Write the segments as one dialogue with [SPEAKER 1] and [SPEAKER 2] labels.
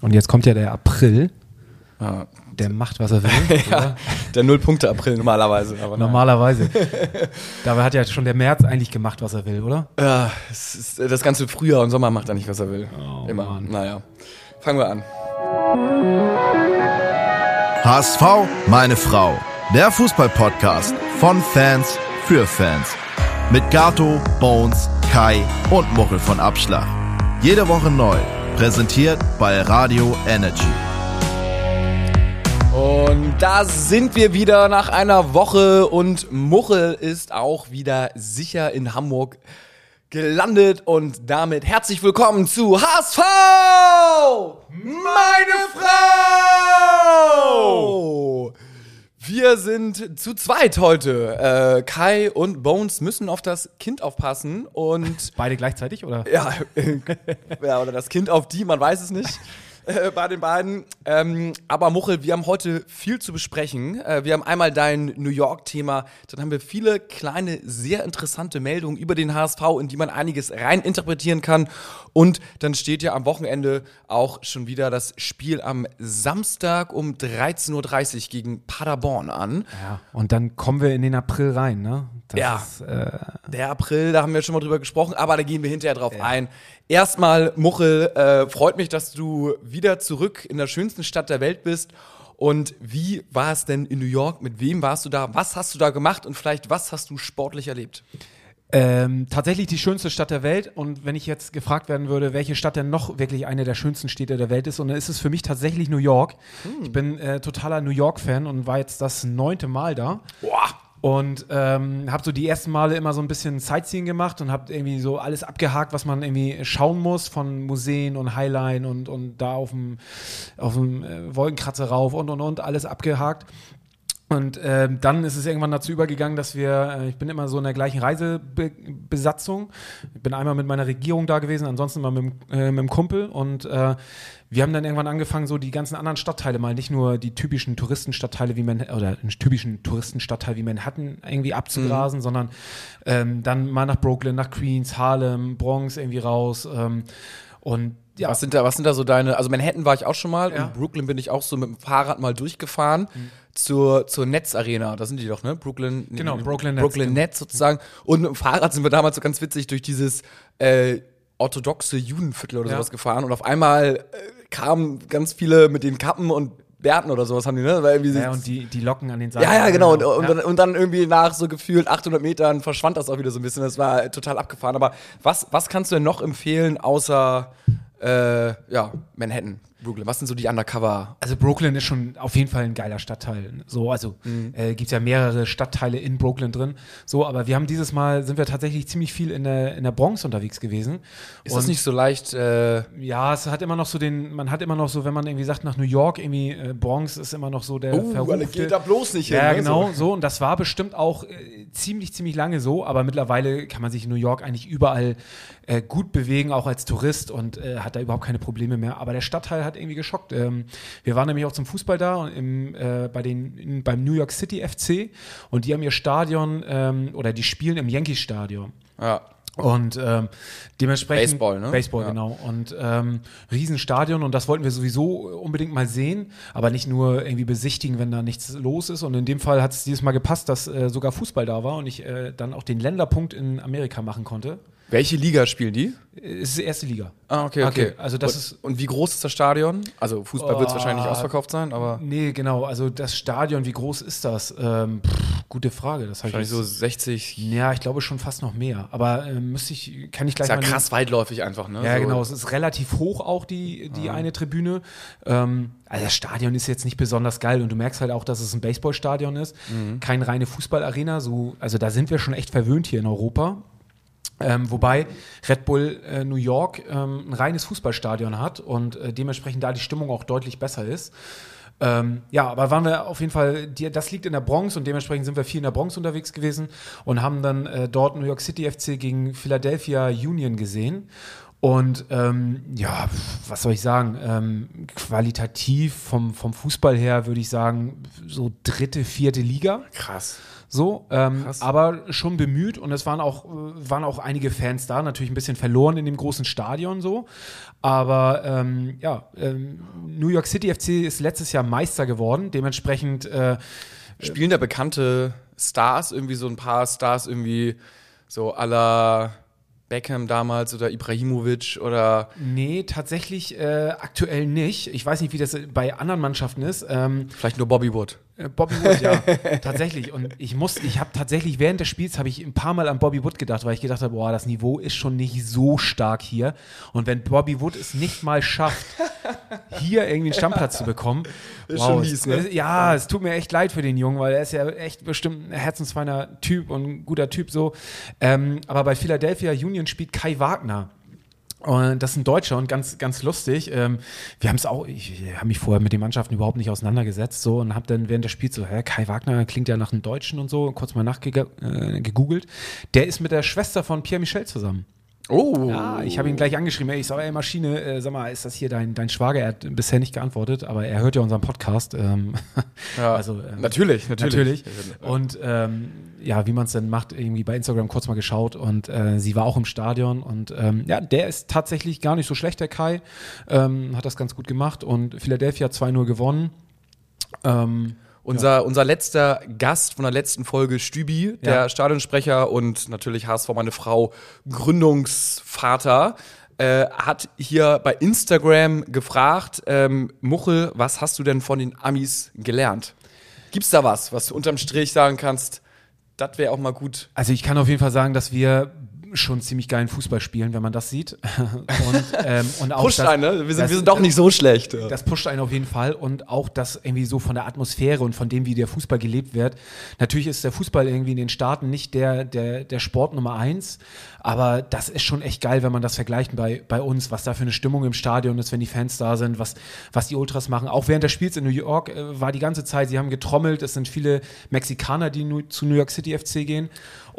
[SPEAKER 1] Und jetzt kommt ja der April. Ja. Der macht, was er will.
[SPEAKER 2] ja, der Null-Punkte-April normalerweise.
[SPEAKER 1] normalerweise. Dabei hat ja schon der März eigentlich gemacht, was er will, oder?
[SPEAKER 2] Ja, ist, das ganze Frühjahr und Sommer macht er nicht, was er will. Oh, Immer. Mann. Naja. Fangen wir an.
[SPEAKER 3] HSV, meine Frau. Der Fußball-Podcast von Fans für Fans. Mit Gato, Bones, Kai und Muchel von Abschlag. Jede Woche neu. Präsentiert bei Radio Energy.
[SPEAKER 2] Und da sind wir wieder nach einer Woche und Muchel ist auch wieder sicher in Hamburg gelandet und damit herzlich willkommen zu HSV! Meine Frau! Wir sind zu zweit heute. Äh, Kai und Bones müssen auf das Kind aufpassen und.
[SPEAKER 1] Beide gleichzeitig, oder?
[SPEAKER 2] Ja, ja oder das Kind auf die, man weiß es nicht. Äh, bei den beiden. Ähm, aber Muchel, wir haben heute viel zu besprechen. Äh, wir haben einmal dein New York-Thema, dann haben wir viele kleine, sehr interessante Meldungen über den HSV, in die man einiges rein interpretieren kann. Und dann steht ja am Wochenende auch schon wieder das Spiel am Samstag um 13.30 Uhr gegen Paderborn an.
[SPEAKER 1] Ja, und dann kommen wir in den April rein, ne?
[SPEAKER 2] Das ja, ist, äh der April, da haben wir schon mal drüber gesprochen, aber da gehen wir hinterher drauf ja. ein. Erstmal, Muchel, äh, freut mich, dass du wieder zurück in der schönsten Stadt der Welt bist. Und wie war es denn in New York? Mit wem warst du da? Was hast du da gemacht? Und vielleicht, was hast du sportlich erlebt?
[SPEAKER 1] Ähm, tatsächlich die schönste Stadt der Welt. Und wenn ich jetzt gefragt werden würde, welche Stadt denn noch wirklich eine der schönsten Städte der Welt ist, und dann ist es für mich tatsächlich New York. Hm. Ich bin äh, totaler New York-Fan und war jetzt das neunte Mal da.
[SPEAKER 2] Boah.
[SPEAKER 1] Und ähm, habe so die ersten Male immer so ein bisschen Sightseeing gemacht und habe irgendwie so alles abgehakt, was man irgendwie schauen muss, von Museen und Highline und, und da auf dem, auf dem äh, Wolkenkratzer rauf und und und, alles abgehakt. Und äh, dann ist es irgendwann dazu übergegangen, dass wir, äh, ich bin immer so in der gleichen Reisebesatzung. Ich bin einmal mit meiner Regierung da gewesen, ansonsten mal mit, äh, mit dem Kumpel. Und äh, wir haben dann irgendwann angefangen, so die ganzen anderen Stadtteile mal, nicht nur die typischen Touristenstadtteile wie Manhattan, oder einen typischen Touristenstadtteil wie Manhattan irgendwie abzugrasen, mhm. sondern ähm, dann mal nach Brooklyn, nach Queens, Harlem, Bronx irgendwie raus. Ähm, und
[SPEAKER 2] ja. Was sind da, was sind da so deine, also Manhattan war ich auch schon mal ja. und Brooklyn bin ich auch so mit dem Fahrrad mal durchgefahren mhm. zur, zur Netz Arena, da sind die doch, ne? Brooklyn.
[SPEAKER 1] Genau, Brooklyn
[SPEAKER 2] Netz. Brooklyn genau. Netz sozusagen. Und mit dem Fahrrad sind wir damals so ganz witzig durch dieses äh, orthodoxe Judenviertel oder ja. sowas gefahren und auf einmal äh, kamen ganz viele mit den Kappen und Bärten oder sowas haben die, ne?
[SPEAKER 1] Weil irgendwie ja, und die, die Locken an den Seiten.
[SPEAKER 2] Ja, ja, genau. Und, und, ja. Dann, und, dann, irgendwie nach so gefühlt 800 Metern verschwand das auch wieder so ein bisschen. Das war total abgefahren. Aber was, was kannst du denn noch empfehlen, außer äh, ja, Manhattan, Brooklyn. Was sind so die Undercover?
[SPEAKER 1] Also Brooklyn ist schon auf jeden Fall ein geiler Stadtteil. So, also mhm. äh, gibt ja mehrere Stadtteile in Brooklyn drin. So, aber wir haben dieses Mal sind wir tatsächlich ziemlich viel in der, in der Bronx unterwegs gewesen.
[SPEAKER 2] Ist Und, das nicht so leicht? Äh
[SPEAKER 1] ja, es hat immer noch so den, man hat immer noch so, wenn man irgendwie sagt nach New York, irgendwie äh, Bronx ist immer noch so der
[SPEAKER 2] oh, verrufte. geht da bloß nicht
[SPEAKER 1] hin. Ja, ne? genau, so. so. Und das war bestimmt auch äh, ziemlich, ziemlich lange so. Aber mittlerweile kann man sich in New York eigentlich überall äh, gut bewegen, auch als Tourist und äh, hat da überhaupt keine Probleme mehr. Aber der Stadtteil hat irgendwie geschockt. Ähm, wir waren nämlich auch zum Fußball da im, äh, bei den, in, beim New York City FC und die haben ihr Stadion ähm, oder die spielen im Yankees Stadion.
[SPEAKER 2] Ja.
[SPEAKER 1] Und ähm, dementsprechend.
[SPEAKER 2] Baseball, ne?
[SPEAKER 1] Baseball, ja. genau. Und ähm, Riesenstadion und das wollten wir sowieso unbedingt mal sehen, aber nicht nur irgendwie besichtigen, wenn da nichts los ist. Und in dem Fall hat es dieses Mal gepasst, dass äh, sogar Fußball da war und ich äh, dann auch den Länderpunkt in Amerika machen konnte.
[SPEAKER 2] Welche Liga spielen die?
[SPEAKER 1] Es ist die erste Liga.
[SPEAKER 2] Ah, okay, okay. okay.
[SPEAKER 1] Also das
[SPEAKER 2] und,
[SPEAKER 1] ist
[SPEAKER 2] und wie groß ist das Stadion? Also Fußball oh, wird es wahrscheinlich nicht ausverkauft sein, aber.
[SPEAKER 1] Nee, genau. Also das Stadion, wie groß ist das? Ähm, pff, gute Frage. Das
[SPEAKER 2] wahrscheinlich so 60.
[SPEAKER 1] Ja, ich glaube schon fast noch mehr. Aber äh, müsste ich, kann ich gleich.
[SPEAKER 2] Ist ja krass weitläufig einfach, ne?
[SPEAKER 1] Ja, so. genau. Es ist relativ hoch auch die, die ah. eine Tribüne. Ähm, also das Stadion ist jetzt nicht besonders geil und du merkst halt auch, dass es ein Baseballstadion ist, mhm. keine reine Fußballarena. So, also da sind wir schon echt verwöhnt hier in Europa. Ähm, wobei Red Bull äh, New York ähm, ein reines Fußballstadion hat und äh, dementsprechend da die Stimmung auch deutlich besser ist. Ähm, ja, aber waren wir auf jeden Fall, die, das liegt in der Bronx und dementsprechend sind wir viel in der Bronx unterwegs gewesen und haben dann äh, dort New York City FC gegen Philadelphia Union gesehen. Und ähm, ja, was soll ich sagen? Ähm, qualitativ vom, vom Fußball her würde ich sagen, so dritte, vierte Liga.
[SPEAKER 2] Krass.
[SPEAKER 1] So, ähm, aber schon bemüht und es waren auch, äh, waren auch einige Fans da, natürlich ein bisschen verloren in dem großen Stadion so. Aber ähm, ja, ähm, New York City FC ist letztes Jahr Meister geworden, dementsprechend äh,
[SPEAKER 2] Spielen da bekannte Stars, irgendwie so ein paar Stars, irgendwie so aller Beckham damals oder Ibrahimovic oder.
[SPEAKER 1] Nee, tatsächlich äh, aktuell nicht. Ich weiß nicht, wie das bei anderen Mannschaften ist. Ähm,
[SPEAKER 2] Vielleicht nur Bobby Wood.
[SPEAKER 1] Äh, Bobby Wood, ja, tatsächlich. Und ich muss, ich habe tatsächlich während des Spiels habe ich ein paar Mal an Bobby Wood gedacht, weil ich gedacht habe, boah, das Niveau ist schon nicht so stark hier. Und wenn Bobby Wood es nicht mal schafft, hier irgendwie einen Stammplatz zu bekommen,
[SPEAKER 2] Ist
[SPEAKER 1] wow,
[SPEAKER 2] schon mies, ne?
[SPEAKER 1] es, ja, es tut mir echt leid für den Jungen, weil er ist ja echt bestimmt ein herzensfeiner Typ und ein guter Typ so. Ähm, aber bei Philadelphia Union spielt Kai Wagner. Und das ist ein Deutscher und ganz, ganz lustig. Ähm, wir haben es auch, ich habe mich vorher mit den Mannschaften überhaupt nicht auseinandergesetzt so und habe dann während des Spiels so, hä, Kai Wagner klingt ja nach einem Deutschen und so, kurz mal nachgegoogelt. Der ist mit der Schwester von Pierre Michel zusammen.
[SPEAKER 2] Oh.
[SPEAKER 1] Ja, ich habe ihn gleich angeschrieben, ey, ich sage, ey Maschine, äh, sag mal, ist das hier dein, dein Schwager? Er hat bisher nicht geantwortet, aber er hört ja unseren Podcast. Ähm,
[SPEAKER 2] Ja,
[SPEAKER 1] also, ähm,
[SPEAKER 2] natürlich, natürlich.
[SPEAKER 1] Natürlich. Und ähm, ja, wie man es denn macht, irgendwie bei Instagram kurz mal geschaut und äh, sie war auch im Stadion und ähm, ja, der ist tatsächlich gar nicht so schlecht, der Kai. Ähm, hat das ganz gut gemacht und Philadelphia 2-0 gewonnen. Ähm,
[SPEAKER 2] Unser, unser letzter Gast von der letzten Folge, Stübi, der
[SPEAKER 1] Ja.
[SPEAKER 2] Stadionsprecher und natürlich HSV, meine Frau, Gründungsvater, äh, hat hier bei Instagram gefragt, ähm, Muchel, was hast du denn von den Amis gelernt? Gibt's da was, was du unterm Strich sagen kannst, das wäre auch mal gut?
[SPEAKER 1] Also ich kann auf jeden Fall sagen, dass wir schon ziemlich geilen Fußball spielen, wenn man das sieht. und, ähm, und auch
[SPEAKER 2] Pusht
[SPEAKER 1] das-
[SPEAKER 2] einen, ne? Wir sind,
[SPEAKER 1] das-
[SPEAKER 2] wir sind doch nicht so schlecht.
[SPEAKER 1] Das pusht einen auf jeden Fall und auch das irgendwie so von der Atmosphäre und von dem, wie der Fußball gelebt wird. Natürlich ist der Fußball irgendwie in den Staaten nicht der, der, der Sport Nummer eins, aber das ist schon echt geil, wenn man das vergleicht bei, bei uns, was da für eine Stimmung im Stadion ist, wenn die Fans da sind, was, was die Ultras machen. Auch während des Spiels in New York äh, war die ganze Zeit, sie haben getrommelt, es sind viele Mexikaner, die nu zu New York City FC gehen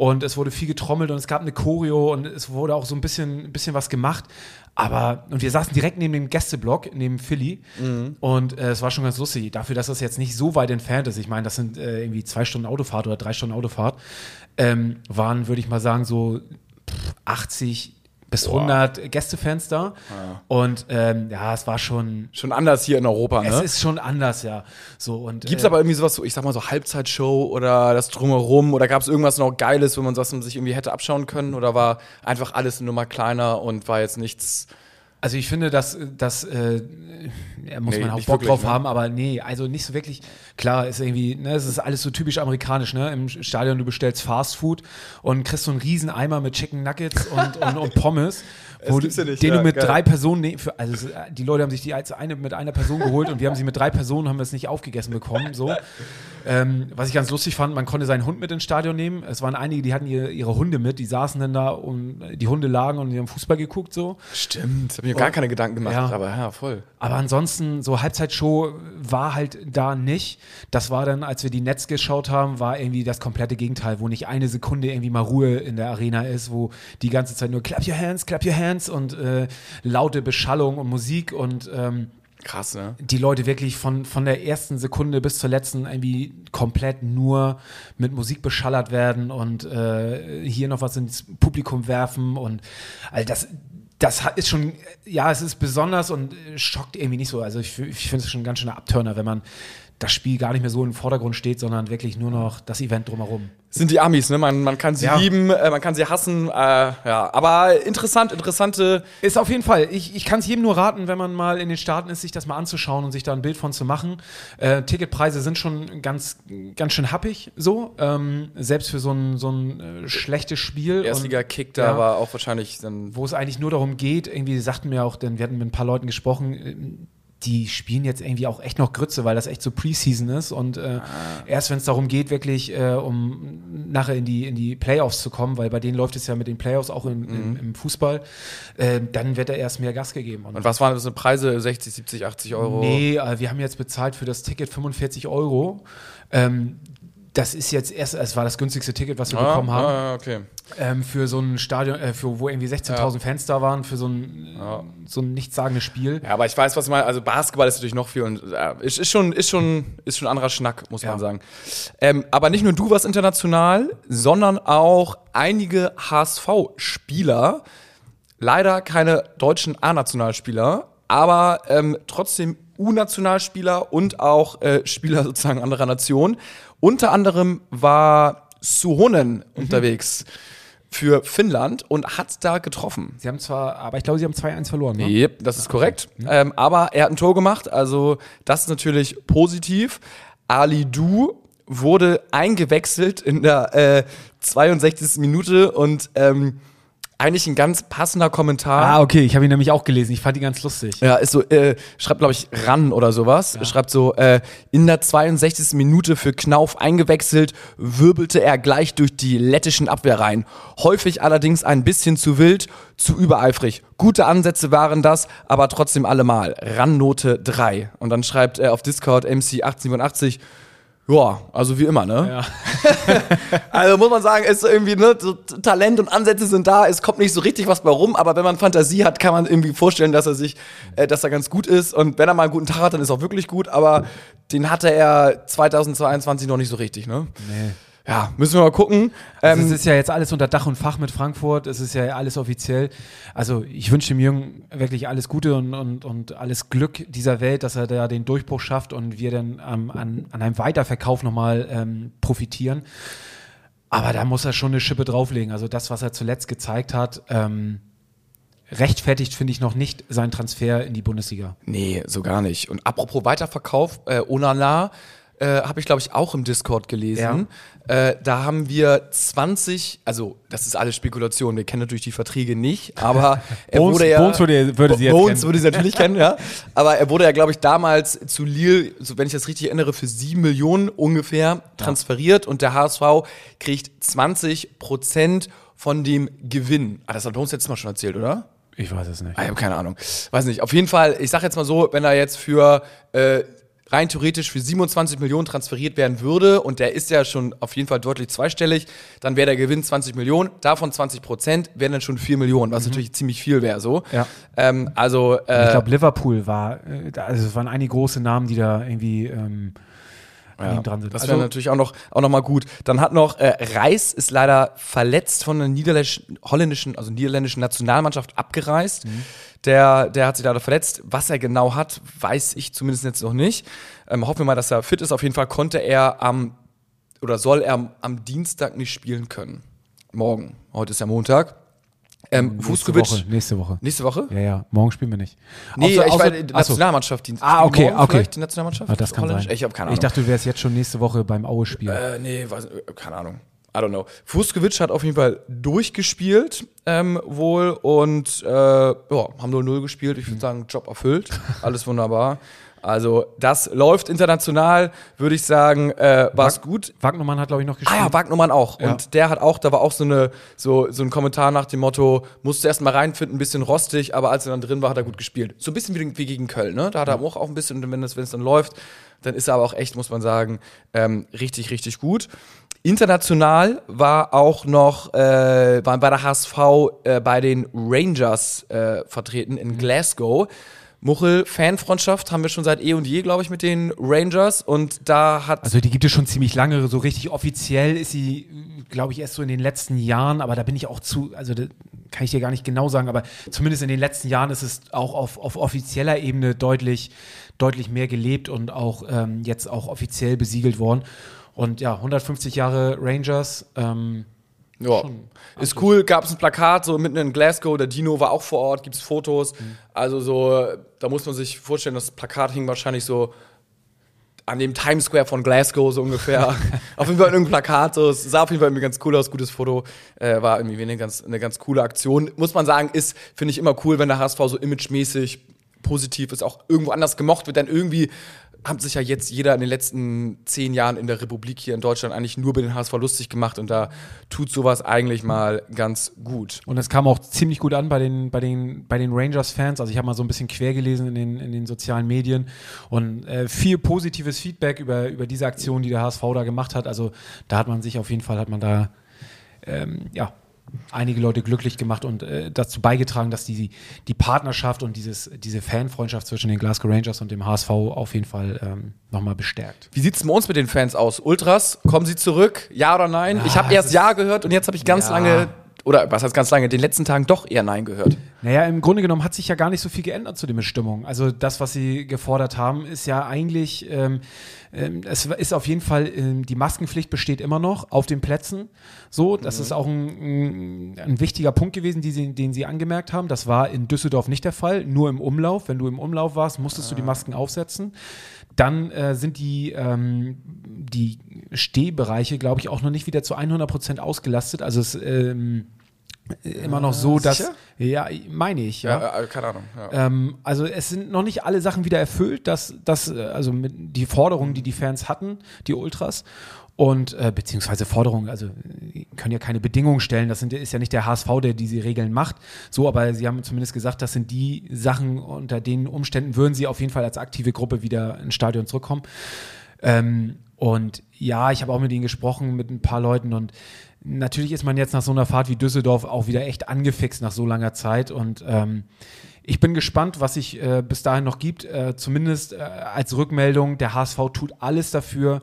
[SPEAKER 1] und es wurde viel getrommelt und es gab eine Choreo und es wurde auch so ein bisschen, ein bisschen was gemacht. Aber, und wir saßen direkt neben dem Gästeblock, neben Philly. Und äh, es war schon ganz lustig. Dafür, dass das jetzt nicht so weit entfernt ist, ich meine, das sind äh, irgendwie zwei Stunden Autofahrt oder drei Stunden Autofahrt, ähm, waren, würde ich mal sagen, so pff, 80 bis 100 Gästefans da. Und ähm, ja, es war schon,
[SPEAKER 2] Schon anders hier in Europa,
[SPEAKER 1] es
[SPEAKER 2] ne?
[SPEAKER 1] ist schon anders, ja. So, und,
[SPEAKER 2] Gibt's
[SPEAKER 1] äh,
[SPEAKER 2] aber irgendwie sowas, so, ich sag mal so Halbzeitshow oder das Drumherum oder gab's irgendwas noch Geiles, wo man sowas sich irgendwie hätte abschauen können oder war einfach alles eine Nummer kleiner und war jetzt nichts.
[SPEAKER 1] Also ich finde, dass das äh, muss
[SPEAKER 2] Nee,
[SPEAKER 1] man auch Bock drauf
[SPEAKER 2] ne?
[SPEAKER 1] haben, aber nee, also nicht so wirklich. Klar, ist irgendwie, ne, es ist alles so typisch amerikanisch, ne? Im Stadion du bestellst Fast Food und kriegst so einen riesen Eimer mit Chicken Nuggets und, und, und Pommes, wo du,
[SPEAKER 2] ja nicht,
[SPEAKER 1] den
[SPEAKER 2] ja,
[SPEAKER 1] du mit
[SPEAKER 2] geil.
[SPEAKER 1] drei Personen, ne, für, also die Leute haben sich die als eine mit einer Person geholt und wir haben sie mit drei Personen haben wir es nicht aufgegessen bekommen, so. Ähm, was ich ganz lustig fand, man konnte seinen Hund mit ins Stadion nehmen. Es waren einige, die hatten ihre, ihre Hunde mit, die saßen dann da und die Hunde lagen und die haben Fußball geguckt so.
[SPEAKER 2] Stimmt, hab mir gar keine Gedanken gemacht,
[SPEAKER 1] Ja.
[SPEAKER 2] aber ja, voll.
[SPEAKER 1] Aber ansonsten, so Halbzeitshow war halt da nicht. Das war dann, als wir die Netz geschaut haben, war irgendwie das komplette Gegenteil, wo nicht eine Sekunde irgendwie mal Ruhe in der Arena ist, wo die ganze Zeit nur clap your hands, clap your hands und äh, laute Beschallung und Musik und ähm,
[SPEAKER 2] Krass, ne?
[SPEAKER 1] die Leute wirklich von, von der ersten Sekunde bis zur letzten irgendwie komplett nur mit Musik beschallert werden und äh, hier noch was ins Publikum werfen und all das. Das ist schon, ja, es ist besonders und äh, schockt irgendwie nicht so. Also ich, ich finde es schon ein ganz schöner Abturner, wenn man das Spiel gar nicht mehr so im Vordergrund steht, sondern wirklich nur noch das Event drumherum.
[SPEAKER 2] Sind die Amis, ne? Man, man kann sie
[SPEAKER 1] Ja.
[SPEAKER 2] lieben, äh, man kann sie hassen, äh, ja. Aber interessant, interessante.
[SPEAKER 1] Ist auf jeden Fall. Ich, ich kann es jedem nur raten, wenn man mal in den Staaten ist, sich das mal anzuschauen und sich da ein Bild von zu machen. Äh, Ticketpreise sind schon ganz, ganz schön happig so. Ähm, selbst für so ein, so ein äh, schlechtes Spiel.
[SPEAKER 2] Erstliga-Kick da
[SPEAKER 1] ja.
[SPEAKER 2] war auch wahrscheinlich dann.
[SPEAKER 1] wo es eigentlich nur darum geht, irgendwie sagten mir auch, denn wir hatten mit ein paar Leuten gesprochen, äh, die spielen jetzt irgendwie auch echt noch Grütze, weil das echt so Preseason ist und äh,
[SPEAKER 2] Ah.
[SPEAKER 1] erst wenn es darum geht, wirklich äh, um nachher in die, in die Playoffs zu kommen, weil bei denen läuft es ja mit den Playoffs auch im, im, im Fußball, äh, dann wird da erst mehr Gas gegeben. Und
[SPEAKER 2] Und was waren das für Preise? 60, 70, 80 Euro?
[SPEAKER 1] Nee, äh, wir haben jetzt bezahlt für das Ticket 45 Euro. Ähm, das ist jetzt erst, es war das günstigste Ticket, was wir
[SPEAKER 2] Ah,
[SPEAKER 1] bekommen haben.
[SPEAKER 2] ah, okay.
[SPEAKER 1] Ähm, für so ein Stadion, äh, für, wo irgendwie 16.000 Fans da waren, für so ein, äh, so ein nichtssagendes Spiel.
[SPEAKER 2] Ja, aber ich weiß, was ich meine. Also Basketball ist natürlich noch viel und ja, ist, ist schon, ist schon, ist schon ein anderer Schnack, muss
[SPEAKER 1] Ja.
[SPEAKER 2] man sagen. Ähm, aber nicht nur du warst international, sondern auch einige HSV-Spieler. Leider keine deutschen A-Nationalspieler, aber ähm, trotzdem U-Nationalspieler und auch äh, Spieler sozusagen anderer Nationen. Unter anderem war Suhonen unterwegs für Finnland und hat da getroffen.
[SPEAKER 1] Sie haben zwar, aber ich glaube, sie haben 2-1 verloren. Ne?
[SPEAKER 2] Yep, das ist korrekt. Ähm, aber er hat ein Tor gemacht, also das ist natürlich positiv. Ali Du wurde eingewechselt in der äh, 62. Minute und ähm, eigentlich ein ganz passender Kommentar.
[SPEAKER 1] Ah, okay, ich habe ihn nämlich auch gelesen. Ich fand ihn ganz lustig.
[SPEAKER 2] Ja, ist so, äh, schreibt, glaube ich, ran oder sowas. Schreibt so, äh, in der 62. Minute für Knauf eingewechselt, wirbelte er gleich durch die lettischen Abwehrreihen. Häufig allerdings ein bisschen zu wild, zu übereifrig. Gute Ansätze waren das, aber trotzdem allemal. Rannnote 3. Und dann schreibt er auf Discord MC887, ja, also wie immer, ne?
[SPEAKER 1] Ja.
[SPEAKER 2] Also muss man sagen, ist irgendwie, ne, so Talent und Ansätze sind da, es kommt nicht so richtig was bei rum, aber wenn man Fantasie hat, kann man irgendwie vorstellen, dass er sich, äh, dass er ganz gut ist. Und wenn er mal einen guten Tag hat, dann ist er auch wirklich gut, aber den hatte er 2022 noch nicht so richtig, ne?
[SPEAKER 1] Nee.
[SPEAKER 2] Ja, müssen wir mal gucken.
[SPEAKER 1] Also
[SPEAKER 2] Ähm,
[SPEAKER 1] es ist ja jetzt alles unter Dach und Fach mit Frankfurt, es ist ja alles offiziell. Also ich wünsche dem Jungen wirklich alles Gute und, und, und alles Glück dieser Welt, dass er da den Durchbruch schafft und wir dann ähm, an, an einem Weiterverkauf nochmal ähm, profitieren. Aber da muss er schon eine Schippe drauflegen. Also das, was er zuletzt gezeigt hat, ähm, rechtfertigt, finde ich, noch nicht seinen Transfer in die Bundesliga.
[SPEAKER 2] Nee, so gar nicht. Und apropos Weiterverkauf, äh, Onana äh, habe ich, glaube ich, auch im Discord gelesen. Äh, da haben wir 20, also das ist alles Spekulation, wir kennen natürlich die Verträge nicht, aber er
[SPEAKER 1] Bones-
[SPEAKER 2] wurde ja...
[SPEAKER 1] Bones würde- würde sie jetzt
[SPEAKER 2] Bones
[SPEAKER 1] kennen.
[SPEAKER 2] würde sie natürlich kennen, ja. Aber er wurde ja, glaube ich, damals zu Lille, so wenn ich das richtig erinnere, für 7 Millionen ungefähr transferiert und der HSV kriegt 20 Prozent von dem Gewinn. Ah, das hat Bones letztes Mal schon erzählt, oder?
[SPEAKER 1] Ich weiß es nicht.
[SPEAKER 2] Ah, Ich habe keine Ahnung. Weiß nicht. Auf jeden Fall, ich sag jetzt mal so, wenn er jetzt für äh, rein theoretisch für 27 Millionen transferiert werden würde und der ist ja schon auf jeden Fall deutlich zweistellig, dann wäre der Gewinn 20 Millionen, davon 20 Prozent wären dann schon 4 Millionen, was natürlich ziemlich viel wäre so.
[SPEAKER 1] Ja.
[SPEAKER 2] Ähm, also äh,
[SPEAKER 1] Ich glaube, Liverpool war, äh, also es waren einige große Namen, die da irgendwie ähm, an ihm dran sind.
[SPEAKER 2] Das
[SPEAKER 1] Also-
[SPEAKER 2] wäre natürlich auch noch, auch noch mal gut. Dann hat noch äh, Reis ist leider verletzt von der niederländischen, holländischen, also niederländischen Nationalmannschaft abgereist.
[SPEAKER 1] Mhm.
[SPEAKER 2] Der, der hat sich leider verletzt. Was er genau hat, weiß ich zumindest jetzt noch nicht. Ähm, hoffen wir mal, dass er fit ist. Auf jeden Fall konnte er am oder soll er am Dienstag nicht spielen können. Morgen. Heute ist ja Montag. Ähm,
[SPEAKER 1] nächste
[SPEAKER 2] Vuskovic.
[SPEAKER 1] Woche, nächste Woche.
[SPEAKER 2] Nächste Woche?
[SPEAKER 1] Ja, ja, morgen spielen wir nicht.
[SPEAKER 2] Nee,
[SPEAKER 1] Außer-
[SPEAKER 2] ich
[SPEAKER 1] außer- so.
[SPEAKER 2] Nationalmannschaft. Dienst-
[SPEAKER 1] Ah, okay,
[SPEAKER 2] morgen
[SPEAKER 1] okay.
[SPEAKER 2] Vielleicht die Nationalmannschaft?
[SPEAKER 1] Ah, das kann sein.
[SPEAKER 2] Ich habe keine Ahnung.
[SPEAKER 1] Ich dachte, du wärst jetzt schon nächste Woche beim Aue-Spiel.
[SPEAKER 2] Äh, nee, weiß, äh, keine Ahnung. I don't know. Fuskovic hat auf jeden Fall durchgespielt, ähm, wohl, und äh, ja, haben 0-0 gespielt. Ich würde sagen, Job erfüllt. Alles wunderbar. Also, das läuft international, würde ich sagen, äh, war es gut.
[SPEAKER 1] Wagnermann hat, glaube ich, noch
[SPEAKER 2] Ah
[SPEAKER 1] gespielt.
[SPEAKER 2] ja, Wagnermann auch.
[SPEAKER 1] Ja.
[SPEAKER 2] Und der hat auch, da war auch so, eine, so, so ein Kommentar nach dem Motto, musste erst mal reinfinden, ein bisschen rostig, aber als er dann drin war, hat er gut gespielt. So ein bisschen wie, wie gegen Köln, ne? Da hat er auch, auch ein bisschen, wenn es, wenn es dann läuft, dann ist er aber auch echt, muss man sagen, ähm, richtig, richtig gut. International war auch noch, äh, war bei der HSV äh, bei den Rangers äh, vertreten in Glasgow. Muchel, Fanfreundschaft haben wir schon seit eh und je, glaube ich, mit den Rangers. Und da hat
[SPEAKER 1] Also die gibt es schon ziemlich lange. So richtig offiziell ist sie, glaube ich, erst so in den letzten Jahren. Aber da bin ich auch zu, also da kann ich dir gar nicht genau sagen. Aber zumindest in den letzten Jahren ist es auch auf, auf offizieller Ebene deutlich, deutlich mehr gelebt und auch ähm, jetzt auch offiziell besiegelt worden. Und ja, 150 Jahre Rangers. Ähm,
[SPEAKER 2] Ja, ist cool. Gab es ein Plakat so mitten in Glasgow. Der Dino war auch vor Ort. Gibt es Fotos. Also so, da muss man sich vorstellen, das Plakat hing wahrscheinlich so an dem Times Square von Glasgow so ungefähr. auf jeden Fall irgendein Plakat. So. Es sah auf jeden Fall irgendwie ganz cool aus. Gutes Foto. Äh, war irgendwie eine ganz, eine ganz coole Aktion. Muss man sagen, ist, finde ich immer cool, wenn der HSV so imagemäßig positiv ist, auch irgendwo anders gemocht wird, dann irgendwie haben sich ja jetzt jeder in den letzten zehn Jahren in der Republik hier in Deutschland eigentlich nur über den HSV lustig gemacht und da tut sowas eigentlich mal ganz gut.
[SPEAKER 1] Und es kam auch ziemlich gut an bei den, bei den, bei den Rangers-Fans. Also ich habe mal so ein bisschen quer gelesen in den, in den sozialen Medien und äh, viel positives Feedback über, über diese Aktion, die der HSV da gemacht hat. Also da hat man sich auf jeden Fall, hat man da ähm, ja, einige Leute glücklich gemacht und äh, dazu beigetragen, dass die, die Partnerschaft und dieses, diese Fanfreundschaft zwischen den Glasgow Rangers und dem HSV auf jeden Fall ähm, nochmal bestärkt.
[SPEAKER 2] Wie sieht es bei uns mit den Fans aus? Ultras, kommen sie zurück? Ja oder nein? Ja, ich habe erst Ja gehört und jetzt habe ich ganz ja. lange oder was heißt ganz lange, in den letzten Tagen doch eher Nein gehört.
[SPEAKER 1] Naja, im Grunde genommen hat sich ja gar nicht so viel geändert zu den Bestimmungen. Also das, was sie gefordert haben, ist ja eigentlich, ähm, ähm, es ist auf jeden Fall, ähm, die Maskenpflicht besteht immer noch auf den Plätzen. So, das mhm. ist auch ein, ein, ein, wichtiger Punkt gewesen, sie, den sie angemerkt haben. Das war in Düsseldorf nicht der Fall, nur im Umlauf. Wenn du im Umlauf warst, musstest ah. du die ah. Masken aufsetzen. Dann äh, sind die, ähm, die Stehbereiche, glaube ich, auch noch nicht wieder zu 100 Prozent ausgelastet. Also es ähm, immer noch so, dass. Sicher? Ja, meine ich, ja.
[SPEAKER 2] ja äh, keine Ahnung. Ja.
[SPEAKER 1] Ähm, also es sind noch nicht alle Sachen wieder erfüllt, dass, dass äh, also mit die Forderungen, die die Fans hatten, die Ultras. Und äh, beziehungsweise Forderungen, also können ja keine Bedingungen stellen. Das sind, ist ja nicht der HSV, der diese Regeln macht. So, aber sie haben zumindest gesagt, das sind die Sachen, unter den Umständen würden sie auf jeden Fall als aktive Gruppe wieder ins Stadion zurückkommen. Ähm, und ja, ich habe auch mit ihnen gesprochen, mit ein paar Leuten und natürlich ist man jetzt nach so einer Fahrt wie Düsseldorf auch wieder echt angefixt nach so langer Zeit und ähm, ich bin gespannt, was sich äh, bis dahin noch gibt. Äh, zumindest äh, als Rückmeldung, der HSV tut alles dafür,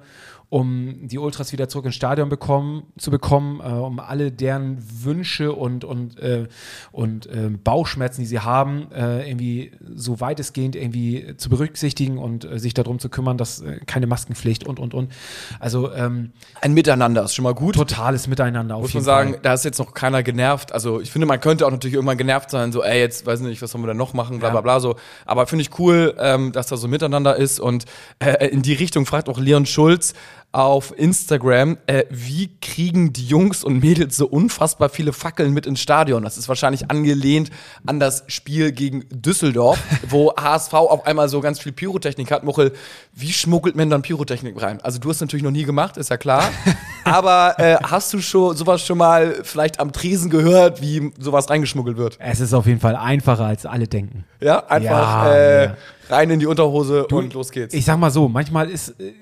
[SPEAKER 1] um die Ultras wieder zurück ins Stadion bekommen, zu bekommen, äh, um alle deren Wünsche und, und, äh, und äh, Bauchschmerzen, die sie haben, äh, irgendwie so weitestgehend irgendwie zu berücksichtigen und äh, sich darum zu kümmern, dass äh, keine Maskenpflicht und, und, und. Also ähm,
[SPEAKER 2] ein Miteinander ist schon mal gut.
[SPEAKER 1] Totales Miteinander.
[SPEAKER 2] Auf Muss man sagen, Fall. da ist jetzt noch keiner genervt. Also ich finde, man könnte auch natürlich irgendwann genervt sein, so, ey, jetzt weiß nicht, was sollen wir denn noch machen, bla bla bla. So. Aber finde ich cool, ähm, dass da so Miteinander ist. Und äh, in die Richtung fragt auch Leon Schulz, auf Instagram, äh, wie kriegen die Jungs und Mädels so unfassbar viele Fackeln mit ins Stadion? Das ist wahrscheinlich angelehnt an das Spiel gegen Düsseldorf, wo HSV auf einmal so ganz viel Pyrotechnik hat. Muchel, wie schmuggelt man dann Pyrotechnik rein? Also du hast natürlich noch nie gemacht, ist ja klar. Aber äh, hast du schon sowas schon mal vielleicht am Tresen gehört, wie sowas reingeschmuggelt wird?
[SPEAKER 1] Es ist auf jeden Fall einfacher, als alle denken.
[SPEAKER 2] Ja, einfach ja, äh, ja. rein in die Unterhose du, und los geht's.
[SPEAKER 1] Ich sag mal so, manchmal ist äh,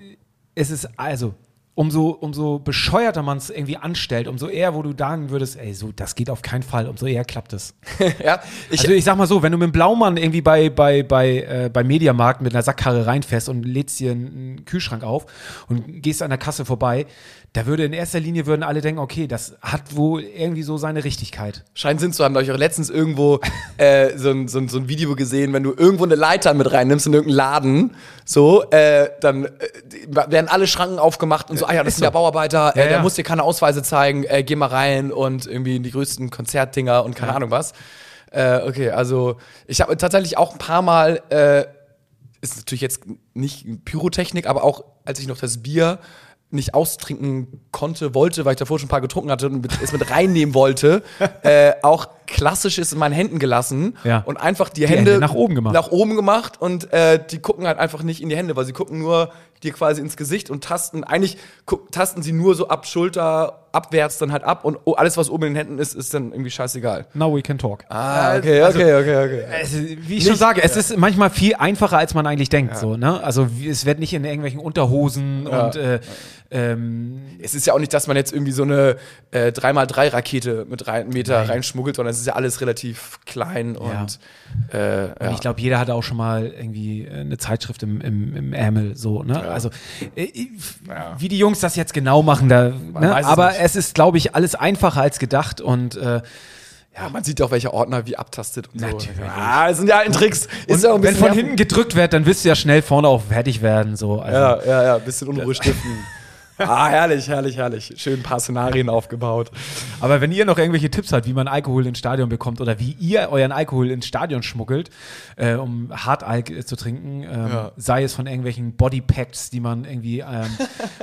[SPEAKER 1] es ist also umso, umso bescheuerter man es irgendwie anstellt, umso eher, wo du sagen würdest, ey, so, das geht auf keinen Fall, umso eher klappt es. ja, ich, also ich sag mal so, wenn du mit dem Blaumann irgendwie bei, bei, bei, äh, bei Mediamarkt mit einer Sackkarre reinfährst und lädst dir einen Kühlschrank auf und gehst an der Kasse vorbei, da würde in erster Linie würden alle denken, okay, das hat wohl irgendwie so seine Richtigkeit.
[SPEAKER 2] Scheint Sinn zu haben. Da habe ich auch letztens irgendwo äh, so, ein, so, ein, so ein Video gesehen, wenn du irgendwo eine Leiter mit reinnimmst in irgendeinen Laden, so, äh, dann äh, werden alle Schranken aufgemacht und so, ah ja, das ist, ist der Bauarbeiter, äh, ja, der muss dir keine Ausweise zeigen, äh, geh mal rein und irgendwie in die größten Konzertdinger und keine ja. Ahnung was. Äh, okay, also ich habe tatsächlich auch ein paar Mal, ist natürlich jetzt nicht Pyrotechnik, aber auch als ich noch das Bier nicht austrinken konnte, wollte, weil ich davor schon ein paar getrunken hatte und es mit reinnehmen wollte, äh, auch klassisches in meinen Händen gelassen
[SPEAKER 1] ja.
[SPEAKER 2] und einfach die, die Hände, Hände,
[SPEAKER 1] nach oben gemacht.
[SPEAKER 2] Nach oben gemacht und äh, die gucken halt einfach nicht in die Hände, weil sie gucken nur dir quasi ins Gesicht und tasten, eigentlich tasten sie nur so ab Schulter abwärts dann halt ab und alles, was oben in den Händen ist, ist dann irgendwie scheißegal.
[SPEAKER 1] Now we can talk.
[SPEAKER 2] Ah, okay, also, okay, okay, okay.
[SPEAKER 1] Es, wie ich nicht, schon sage, ja. es ist manchmal viel einfacher, als man eigentlich denkt. Ja. So, ne? Also es wird nicht in irgendwelchen Unterhosen ja. und äh, ähm,
[SPEAKER 2] es ist ja auch nicht, dass man jetzt irgendwie so eine äh, 3x3-Rakete mit rein, Meter Nein. reinschmuggelt, sondern es ist ja alles relativ klein und,
[SPEAKER 1] äh, und ich glaube, jeder hatte auch schon mal irgendwie eine Zeitschrift im, im, im Ärmel, so, ne? Also äh, wie die Jungs das jetzt genau machen, da, ne? aber nicht es ist, glaube ich, alles einfacher als gedacht und äh,
[SPEAKER 2] ja, man sieht ja auch, welcher Ordner wie abtastet und
[SPEAKER 1] Natürlich. so.
[SPEAKER 2] Ah, das sind ja Tricks.
[SPEAKER 1] Ist ja wenn von hinten gedrückt wird, dann wirst du ja schnell vorne auch fertig werden. So.
[SPEAKER 2] Also, ja, ja, ja, ein bisschen Unruhe stiften. Ah, herrlich, herrlich, herrlich. Schön ein paar Szenarien aufgebaut.
[SPEAKER 1] Aber wenn ihr noch irgendwelche Tipps habt, wie man Alkohol ins Stadion bekommt oder wie ihr euren Alkohol ins Stadion schmuggelt, äh, um Hartalk äh, zu trinken, ähm, ja. sei es von irgendwelchen Bodypacks, die man irgendwie, ähm,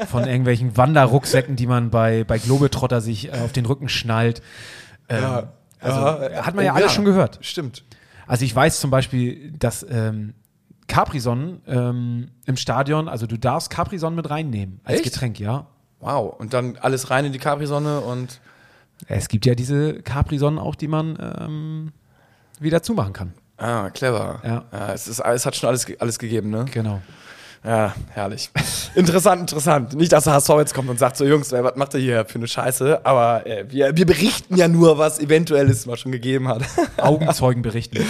[SPEAKER 1] von irgendwelchen Wanderrucksäcken, die man bei, bei Globetrotter sich äh, auf den Rücken schnallt. Ähm, ja. Also, ja. hat man ja, oh, alles schon gehört.
[SPEAKER 2] Stimmt.
[SPEAKER 1] Also ich weiß zum Beispiel, dass ähm, Capri-Sonnen ähm, im Stadion, also du darfst Capri-Sonnen mit reinnehmen als
[SPEAKER 2] Echt?
[SPEAKER 1] Getränk, ja.
[SPEAKER 2] Wow. Und dann alles rein in die Capri-Sonne und.
[SPEAKER 1] Es gibt ja diese Capri-Sonnen auch, die man ähm, wieder zumachen kann.
[SPEAKER 2] Ah, clever.
[SPEAKER 1] Ja.
[SPEAKER 2] es, ist, es hat schon alles, alles gegeben, ne?
[SPEAKER 1] Genau.
[SPEAKER 2] Ja, herrlich. interessant, interessant. Nicht, dass der HSV jetzt kommt und sagt so, Jungs, was macht ihr hier für eine Scheiße? Aber äh, wir, wir berichten ja nur, was eventuell es mal schon gegeben hat.
[SPEAKER 1] Augenzeugen berichten.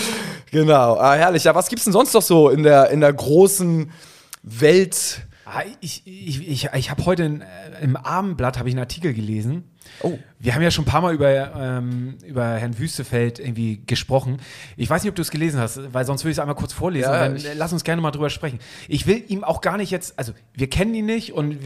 [SPEAKER 2] Genau. Ah, herrlich. Ja, was gibt's denn sonst noch so in der, in der großen Welt?
[SPEAKER 1] Ah, ich ich, ich, ich habe heute in, äh, im Abendblatt habe ich einen Artikel gelesen.
[SPEAKER 2] Oh.
[SPEAKER 1] Wir haben ja schon ein paar Mal über, ähm, über Herrn Wüstefeld irgendwie gesprochen. Ich weiß nicht, ob du es gelesen hast, weil sonst würde ich es einmal kurz vorlesen.
[SPEAKER 2] Ja,
[SPEAKER 1] dann lass uns gerne mal drüber sprechen. Ich will ihm auch gar nicht jetzt, also wir kennen ihn nicht und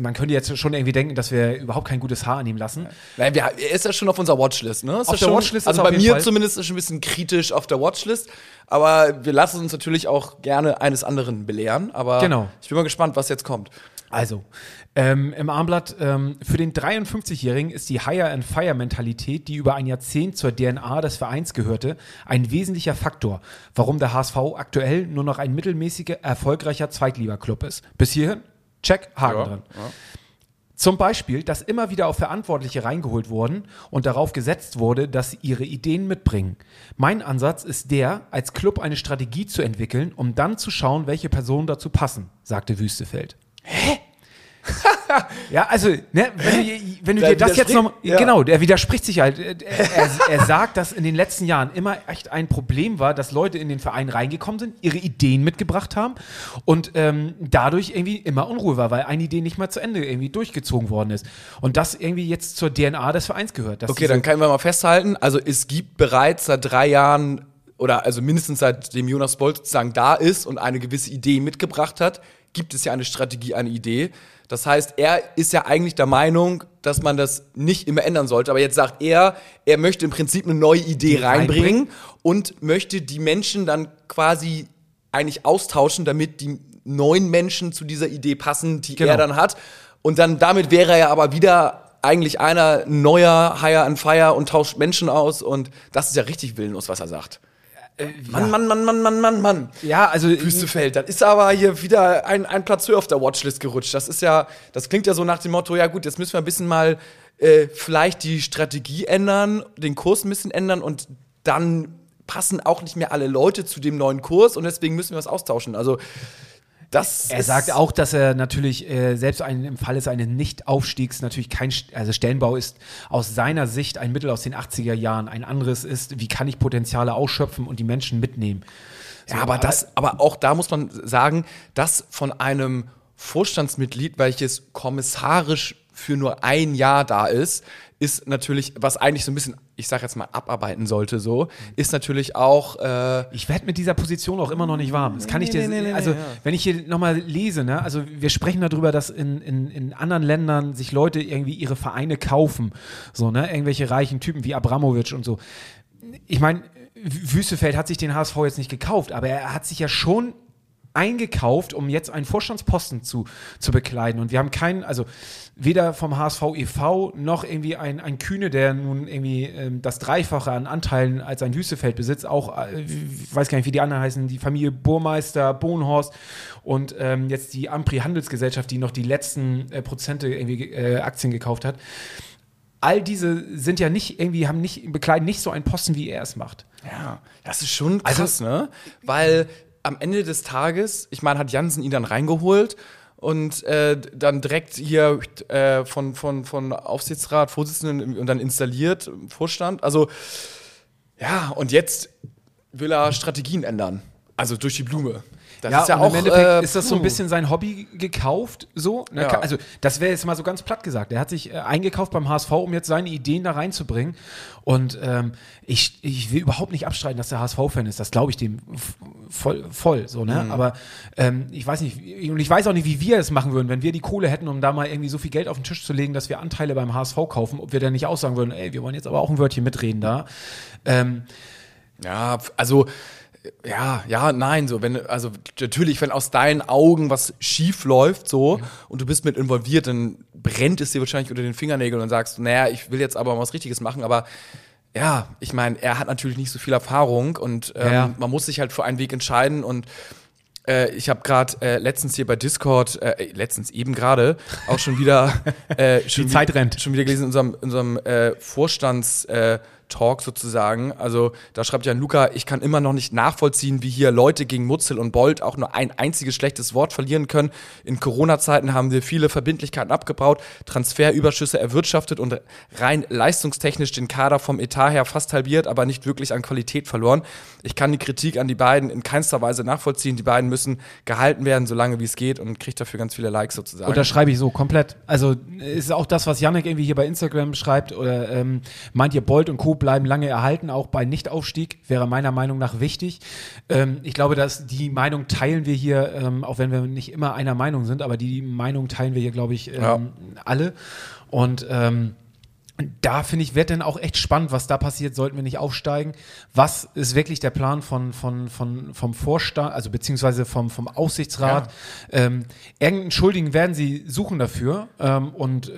[SPEAKER 1] man könnte jetzt schon irgendwie denken, dass wir überhaupt kein gutes Haar an ihm lassen.
[SPEAKER 2] Nein, wir, er ist ja schon auf unserer Watchlist, ne? Ist
[SPEAKER 1] Auf der
[SPEAKER 2] schon,
[SPEAKER 1] Watchlist
[SPEAKER 2] Also
[SPEAKER 1] ist er
[SPEAKER 2] bei mir
[SPEAKER 1] Fall.
[SPEAKER 2] zumindest ist schon ein bisschen kritisch auf der Watchlist. Aber wir lassen uns natürlich auch gerne eines anderen belehren. Aber
[SPEAKER 1] Genau.
[SPEAKER 2] ich bin mal gespannt, was jetzt kommt.
[SPEAKER 1] Also, ähm, im Armblatt, ähm, für den 53-Jährigen ist die Hire-and-Fire-Mentalität, die über ein Jahrzehnt zur DNA des Vereins gehörte, ein wesentlicher Faktor, warum der HSV aktuell nur noch ein mittelmäßiger, erfolgreicher Zweitliga-Club ist. Bis hierhin, check, Haken
[SPEAKER 2] Ja,
[SPEAKER 1] dran. Zum Beispiel, dass immer wieder auf Verantwortliche reingeholt wurden und darauf gesetzt wurde, dass sie ihre Ideen mitbringen. Mein Ansatz ist der, als Club eine Strategie zu entwickeln, um dann zu schauen, welche Personen dazu passen, sagte Wüstefeld. Hä? ja, also, ne, wenn du, wenn du dir das jetzt noch.
[SPEAKER 2] ja.
[SPEAKER 1] Genau, der widerspricht sich halt. Er, er, er sagt, dass in den letzten Jahren immer echt ein Problem war, dass Leute in den Verein reingekommen sind, ihre Ideen mitgebracht haben und ähm, dadurch irgendwie immer Unruhe war, weil eine Idee nicht mal zu Ende irgendwie durchgezogen worden ist. Und das irgendwie jetzt zur DNA des Vereins gehört.
[SPEAKER 2] Okay, dann können wir mal festhalten. Also es gibt bereits seit drei Jahren oder also mindestens seitdem Jonas Bolt sozusagen da ist und eine gewisse Idee mitgebracht hat, gibt es ja eine Strategie, eine Idee. Das heißt, er ist ja eigentlich der Meinung, dass man das nicht immer ändern sollte. Aber jetzt sagt er, er möchte im Prinzip eine neue Idee reinbringen,
[SPEAKER 1] reinbringen.
[SPEAKER 2] und möchte die Menschen dann quasi eigentlich austauschen, damit die neuen Menschen zu dieser Idee passen, die
[SPEAKER 1] Genau.
[SPEAKER 2] er dann hat. Und dann damit wäre er ja aber wieder eigentlich einer ein neuer Hire and Fire und tauscht Menschen aus und das ist ja richtig willenlos, was er sagt. Mann, Mann, Mann, Mann, Mann, Mann, Mann.
[SPEAKER 1] ja, also
[SPEAKER 2] Wüstefeld, das ist aber hier wieder ein, ein Platz höher auf der Watchlist gerutscht. Das ist ja, das klingt ja so nach dem Motto, ja gut, jetzt müssen wir ein bisschen mal äh, vielleicht die Strategie ändern, den Kurs ein bisschen ändern und dann passen auch nicht mehr alle Leute zu dem neuen Kurs und deswegen müssen wir was austauschen. Also das
[SPEAKER 1] Er
[SPEAKER 2] ist-
[SPEAKER 1] sagt auch, dass er natürlich äh, selbst ein, im Falle eines Nicht-Aufstiegs natürlich kein, also Stellenbau ist aus seiner Sicht ein Mittel aus den 80er Jahren. Ein anderes ist, wie kann ich Potenziale ausschöpfen und die Menschen mitnehmen.
[SPEAKER 2] Ja, aber das, aber auch da muss man sagen, das von einem Vorstandsmitglied, welches kommissarisch für nur ein Jahr da ist, ist natürlich, was eigentlich so ein bisschen, ich sag jetzt mal, abarbeiten sollte, so, ist natürlich auch, äh,
[SPEAKER 1] Ich werde mit dieser Position auch immer noch nicht warm. Das kann ich dir,
[SPEAKER 2] nee, nee, nee,
[SPEAKER 1] also
[SPEAKER 2] ja.
[SPEAKER 1] wenn ich hier nochmal lese, ne, also wir sprechen darüber, dass in, in, in anderen Ländern sich Leute irgendwie ihre Vereine kaufen, so, ne, irgendwelche reichen Typen wie Abramowitsch und so. Ich meine, Wüstefeld hat sich den HSV jetzt nicht gekauft, aber er hat sich ja schon eingekauft, um jetzt einen Vorstandsposten zu, zu bekleiden. Und wir haben keinen, also weder vom HSV e.V. noch irgendwie ein, ein Kühne, der nun irgendwie ähm, das Dreifache an Anteilen als ein Wüstefeld besitzt, auch, äh, ich weiß gar nicht, wie die anderen heißen, die Familie Burmeister, Bohnhorst und ähm, jetzt die Ampri Handelsgesellschaft, die noch die letzten äh, Prozente irgendwie äh, Aktien gekauft hat. All diese sind ja nicht irgendwie, haben nicht, bekleiden nicht so einen Posten, wie er es macht.
[SPEAKER 2] ja, das ist schon
[SPEAKER 1] Also
[SPEAKER 2] krass, ne? Weil am Ende des Tages, ich meine, hat Jansen ihn dann reingeholt und äh, dann direkt hier äh, von, von, von Aufsichtsrat, Vorsitzenden und dann installiert, Vorstand. Also, ja, und jetzt will er Strategien ändern. Also durch die Blume. Das
[SPEAKER 1] ja,
[SPEAKER 2] ist ja auch.
[SPEAKER 1] im Endeffekt
[SPEAKER 2] äh,
[SPEAKER 1] ist das so ein bisschen sein Hobby gekauft, so. Ne?
[SPEAKER 2] Ja.
[SPEAKER 1] Also, das wäre jetzt mal so ganz platt gesagt. Er hat sich äh, eingekauft beim HSV, um jetzt seine Ideen da reinzubringen. Und ähm, ich, ich will überhaupt nicht abstreiten, dass der HSV-Fan ist. Das glaube ich dem voll, voll so,
[SPEAKER 2] Mhm.
[SPEAKER 1] ne? Aber ähm, ich weiß nicht, und ich weiß auch nicht, wie wir es machen würden, wenn wir die Kohle hätten, um da mal irgendwie so viel Geld auf den Tisch zu legen, dass wir Anteile beim HSV kaufen, ob wir dann nicht aussagen würden, ey, wir wollen jetzt aber auch ein Wörtchen mitreden da. Ähm,
[SPEAKER 2] Ja, also ja, ja, nein, so wenn also natürlich, wenn aus deinen Augen was schief läuft so und du bist mit involviert, dann brennt es dir wahrscheinlich unter den Fingernägeln und sagst, naja, ich will jetzt aber was Richtiges machen, aber ja, ich meine, er hat natürlich nicht so viel Erfahrung und ähm,
[SPEAKER 1] Ja.
[SPEAKER 2] man muss sich halt für einen Weg entscheiden und äh, ich habe gerade äh, letztens hier bei Discord, äh, letztens eben gerade, auch schon wieder äh, schon
[SPEAKER 1] Die
[SPEAKER 2] wie-
[SPEAKER 1] Zeit rennt.
[SPEAKER 2] schon wieder gelesen in unserem, in unserem äh, Vorstands äh, Talk sozusagen. Also da schreibt Jan Luca, ich kann immer noch nicht nachvollziehen, wie hier Leute gegen Mutzel und Bolt auch nur ein einziges schlechtes Wort verlieren können. In Corona-Zeiten haben wir viele Verbindlichkeiten abgebaut, Transferüberschüsse erwirtschaftet und rein leistungstechnisch den Kader vom Etat her fast halbiert, aber nicht wirklich an Qualität verloren. Ich kann die Kritik an die beiden in keinster Weise nachvollziehen. Die beiden müssen gehalten werden, solange wie es geht und kriegt dafür ganz viele Likes sozusagen.
[SPEAKER 1] Unterschreibe ich so komplett. Also ist auch das, was Yannick irgendwie hier bei Instagram schreibt. Oder ähm, meint ihr, Bolt und Co. bleiben lange erhalten, auch bei Nichtaufstieg, wäre meiner Meinung nach wichtig. Ähm, ich glaube, dass die Meinung teilen wir hier, ähm, auch wenn wir nicht immer einer Meinung sind, aber die Meinung teilen wir hier, glaube ich, ähm,
[SPEAKER 2] Ja.
[SPEAKER 1] alle. Und ähm, da finde ich, wird dann auch echt spannend, was da passiert, sollten wir nicht aufsteigen. Was ist wirklich der Plan von, von, von, vom Vorstand, also beziehungsweise vom, vom Aufsichtsrat? Ähm, irgendeinen Schuldigen werden sie suchen dafür. Ähm, und äh,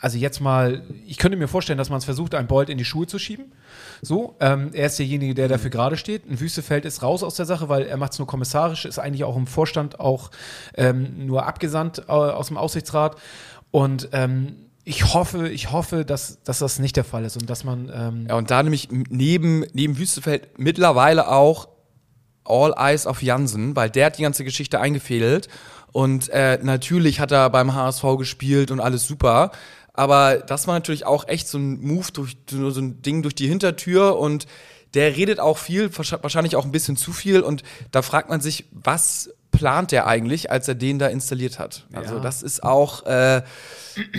[SPEAKER 1] also jetzt mal, ich könnte mir vorstellen, dass man es versucht, einen Bolt in die Schuhe zu schieben. So, ähm, er ist derjenige, der dafür gerade steht. Ein Wüstefeld ist raus aus der Sache, weil er macht es nur kommissarisch, ist eigentlich auch im Vorstand auch ähm, nur abgesandt äh, aus dem Aufsichtsrat. Und ähm, ich hoffe, ich hoffe, dass, dass das nicht der Fall ist und dass man ähm,
[SPEAKER 2] Ja, und da nämlich neben, neben Wüstefeld mittlerweile auch All Eyes auf Jansen, weil der hat die ganze Geschichte eingefädelt. Und äh, natürlich hat er beim HSV gespielt und alles super. Aber das war natürlich auch echt so ein Move durch so ein Ding durch die Hintertür und der redet auch viel, wahrsch- wahrscheinlich auch ein bisschen zu viel. Und da fragt man sich, was plant der eigentlich, als er den da installiert hat? Also
[SPEAKER 1] Ja.
[SPEAKER 2] das ist auch, äh,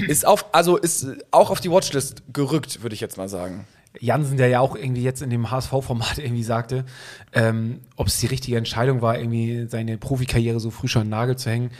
[SPEAKER 2] ist auf, also ist auch auf die Watchlist gerückt, würde ich jetzt mal sagen.
[SPEAKER 1] Jansen, der ja auch irgendwie jetzt in dem HSV-Format irgendwie sagte, ähm, ob es die richtige Entscheidung war, irgendwie seine Profikarriere so früh schon an den Nagel zu hängen.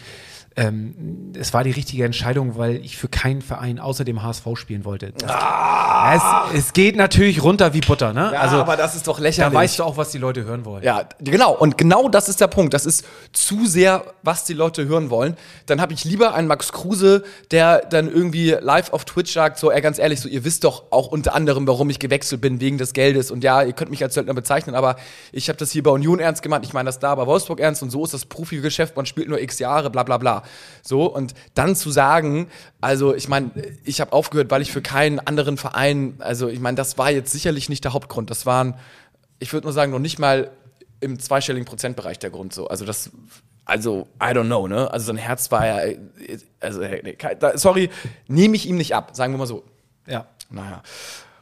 [SPEAKER 1] Ähm, es war die richtige Entscheidung, weil ich für keinen Verein außer dem HSV spielen wollte. Das, es, es geht natürlich runter wie Butter, ne?
[SPEAKER 2] also, aber das ist doch
[SPEAKER 1] da
[SPEAKER 2] lächerlich.
[SPEAKER 1] weißt du auch, was die Leute hören wollen.
[SPEAKER 2] Ja, genau. Und genau das ist der Punkt. Das ist zu sehr, was die Leute hören wollen. Dann habe ich lieber einen Max Kruse, der dann irgendwie live auf Twitch sagt, so, ey, ganz ehrlich, so, ihr wisst doch auch unter anderem, warum ich gewechselt bin, wegen des Geldes. Und ja, ihr könnt mich als Söldner bezeichnen, aber ich habe das hier bei Union ernst gemacht. Ich meine das da bei Wolfsburg ernst und so ist das Profigeschäft. Man spielt nur x Jahre, bla bla bla. So, und dann zu sagen, also ich meine, ich habe aufgehört, weil ich für keinen anderen Verein, also ich meine, das war jetzt sicherlich nicht der Hauptgrund. Das waren ich würde nur sagen, noch nicht mal im zweistelligen Prozentbereich der Grund so. Also das, also, I don't know, ne? Also sein Herz war ja, also, sorry, nehme ich ihm nicht ab, sagen wir mal so.
[SPEAKER 1] Ja.
[SPEAKER 2] Naja.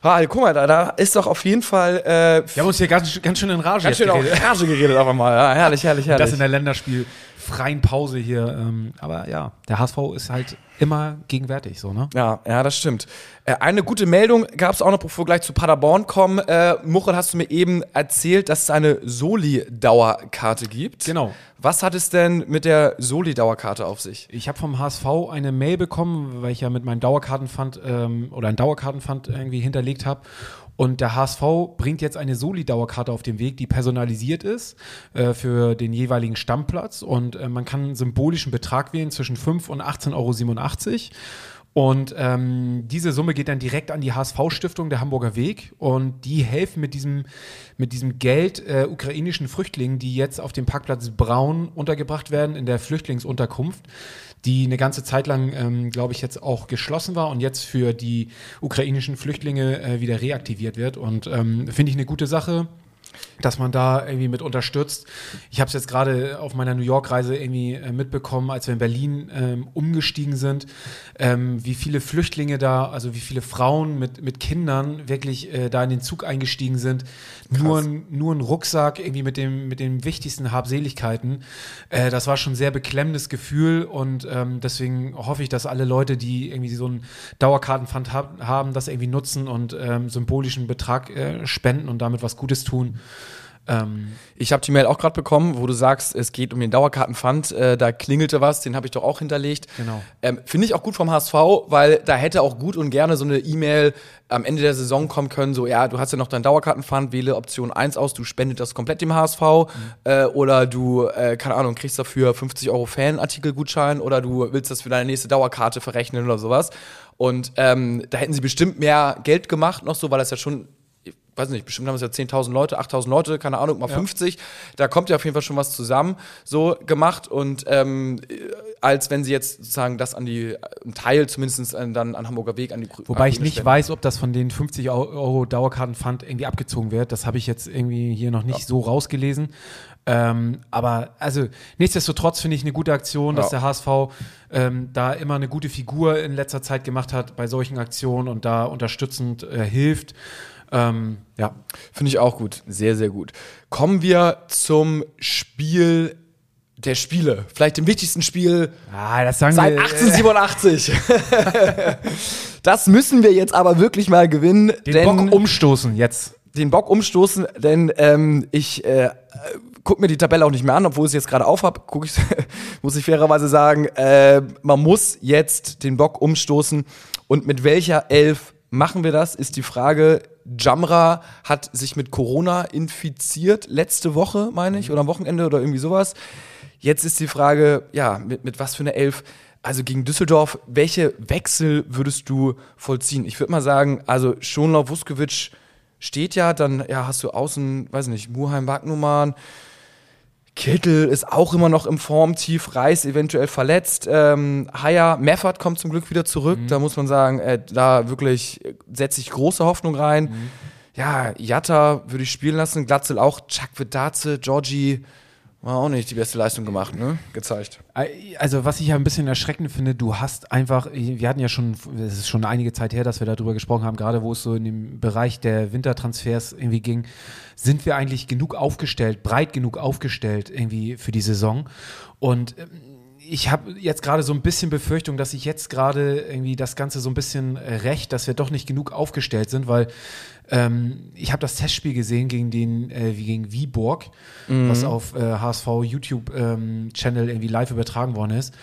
[SPEAKER 2] Ah, guck mal, da, da ist doch auf jeden Fall äh,
[SPEAKER 1] Wir haben uns hier ganz, ganz schön in Rage
[SPEAKER 2] ganz schön
[SPEAKER 1] jetzt
[SPEAKER 2] auch
[SPEAKER 1] geredet.
[SPEAKER 2] Rage geredet auf einmal. Ja, herrlich, herrlich, herrlich.
[SPEAKER 1] Das in der Länderspiel freien Pause hier. Ähm, aber ja, der HSV ist halt immer gegenwärtig, so, ne?
[SPEAKER 2] Ja, ja, das stimmt. Äh, eine gute Meldung gab es auch noch, bevor wir gleich zu Paderborn kommen. Äh, Muchel, hast du mir eben erzählt, dass es eine Soli-Dauerkarte gibt.
[SPEAKER 1] Genau.
[SPEAKER 2] Was hat es denn mit der Soli-Dauerkarte auf sich?
[SPEAKER 1] Ich habe vom HSV eine Mail bekommen, weil ich ja mit meinem Dauerkartenpfand ähm, oder ein Dauerkartenpfand irgendwie hinterlegt habe. Und der HSV bringt jetzt eine Soli-Dauerkarte auf den Weg, die personalisiert ist äh, für den jeweiligen Stammplatz. Und äh, man kann einen symbolischen Betrag wählen zwischen 5 und 18,87 Euro. Und ähm, diese Summe geht dann direkt an die HSV-Stiftung der Hamburger Weg und die helfen mit diesem, mit diesem Geld äh, ukrainischen Flüchtlingen, die jetzt auf dem Parkplatz Braun untergebracht werden in der Flüchtlingsunterkunft, die eine ganze Zeit lang, ähm, glaube ich, jetzt auch geschlossen war und jetzt für die ukrainischen Flüchtlinge äh, wieder reaktiviert wird. Und ähm, finde ich eine gute Sache dass man da irgendwie mit unterstützt. Ich habe es jetzt gerade auf meiner New York-Reise irgendwie äh, mitbekommen, als wir in Berlin ähm, umgestiegen sind, ähm, wie viele Flüchtlinge da, also wie viele Frauen mit, mit Kindern wirklich äh, da in den Zug eingestiegen sind. Nur, ein- nur ein Rucksack irgendwie mit dem, mit den wichtigsten Habseligkeiten. Äh, das war schon ein sehr beklemmendes Gefühl und ähm, deswegen hoffe ich, dass alle Leute, die irgendwie so einen Dauerkartenpfand hab, haben, das irgendwie nutzen und ähm, symbolischen Betrag äh, spenden und damit was Gutes tun. Ähm,
[SPEAKER 2] Ich habe die Mail auch gerade bekommen, wo du sagst, es geht um den Dauerkartenpfand. Äh, da klingelte was, den habe ich doch auch hinterlegt.
[SPEAKER 1] Genau.
[SPEAKER 2] Ähm, Finde ich auch gut vom HSV, weil da hätte auch gut und gerne so eine E-Mail am Ende der Saison kommen können, so, ja, du hast ja noch deinen Dauerkartenpfand, wähle Option 1 aus, du spendet das komplett dem HSV äh, oder du, äh, keine Ahnung, kriegst dafür 50 Euro Fanartikelgutschein oder du willst das für deine nächste Dauerkarte verrechnen oder sowas. Und ähm, da hätten sie bestimmt mehr Geld gemacht noch so, weil das ja schon weiß nicht, bestimmt haben es ja 10.000 Leute, 8.000 Leute, keine Ahnung, mal 50. Da kommt ja auf jeden Fall schon was zusammen, so gemacht. Und ähm, als wenn sie jetzt sozusagen das an die, ein Teil zumindest an, dann an Hamburger Weg an die
[SPEAKER 1] Wobei ich
[SPEAKER 2] an die
[SPEAKER 1] nicht
[SPEAKER 2] Spenden.
[SPEAKER 1] weiß, ob das von den 50 Au- Euro Dauerkartenpfand irgendwie abgezogen wird. Das habe ich jetzt irgendwie hier noch nicht so rausgelesen. Ähm, aber also nichtsdestotrotz finde ich eine gute Aktion, dass
[SPEAKER 2] Ja.
[SPEAKER 1] der HSV ähm, da immer eine gute Figur in letzter Zeit gemacht hat bei solchen Aktionen und da unterstützend äh, hilft. Ähm, ja.
[SPEAKER 2] Finde ich auch gut. Sehr, sehr gut. Kommen wir zum Spiel der Spiele. Vielleicht dem wichtigsten Spiel
[SPEAKER 1] Ah, das sagen
[SPEAKER 2] seit
[SPEAKER 1] wir.
[SPEAKER 2] 1887. das müssen wir jetzt aber wirklich mal gewinnen.
[SPEAKER 1] den Bock umstoßen jetzt.
[SPEAKER 2] den Bock umstoßen, denn ähm, ich äh, gucke mir die Tabelle auch nicht mehr an, obwohl ich es jetzt gerade auf habe, ich, muss ich fairerweise sagen, äh, man muss jetzt den Bock umstoßen. Und mit welcher Elf machen wir das, ist die Frage. Jamra hat sich mit Corona infiziert, letzte Woche, meine ich, oder am Wochenende oder irgendwie sowas. Jetzt ist die Frage, ja, mit, mit was für einer Elf? Also gegen Düsseldorf, welche Wechsel würdest du vollziehen? Ich würde mal sagen, also Schonlauf, Vuskovic steht ja, dann ja, hast du außen, weiß nicht, Muheim, Wagnumann, Kittel ist auch immer noch im Formtief, Reis eventuell verletzt. Ähm, Haya, Meffert kommt zum Glück wieder zurück. Da muss man sagen, äh, da wirklich äh, setze ich große Hoffnung rein. Ja, Jatta würde ich spielen lassen, Glatzel auch, Chakvedaze, Georgie, war auch nicht die beste Leistung gemacht, ne? Gezeigt.
[SPEAKER 1] Also, was ich ja ein bisschen erschreckend finde, du hast einfach, wir hatten ja schon, es ist schon einige Zeit her, dass wir darüber gesprochen haben, gerade wo es so in dem Bereich der Wintertransfers irgendwie ging, sind wir eigentlich genug aufgestellt, breit genug aufgestellt irgendwie für die Saison. Und ähm, ich habe jetzt gerade so ein bisschen Befürchtung, dass ich jetzt gerade irgendwie das Ganze so ein bisschen äh, recht, dass wir doch nicht genug aufgestellt sind, weil ähm, ich habe das Testspiel gesehen gegen den, äh, wie gegen Viborg, was auf äh, HSV YouTube ähm, Channel irgendwie live übertragen worden ist.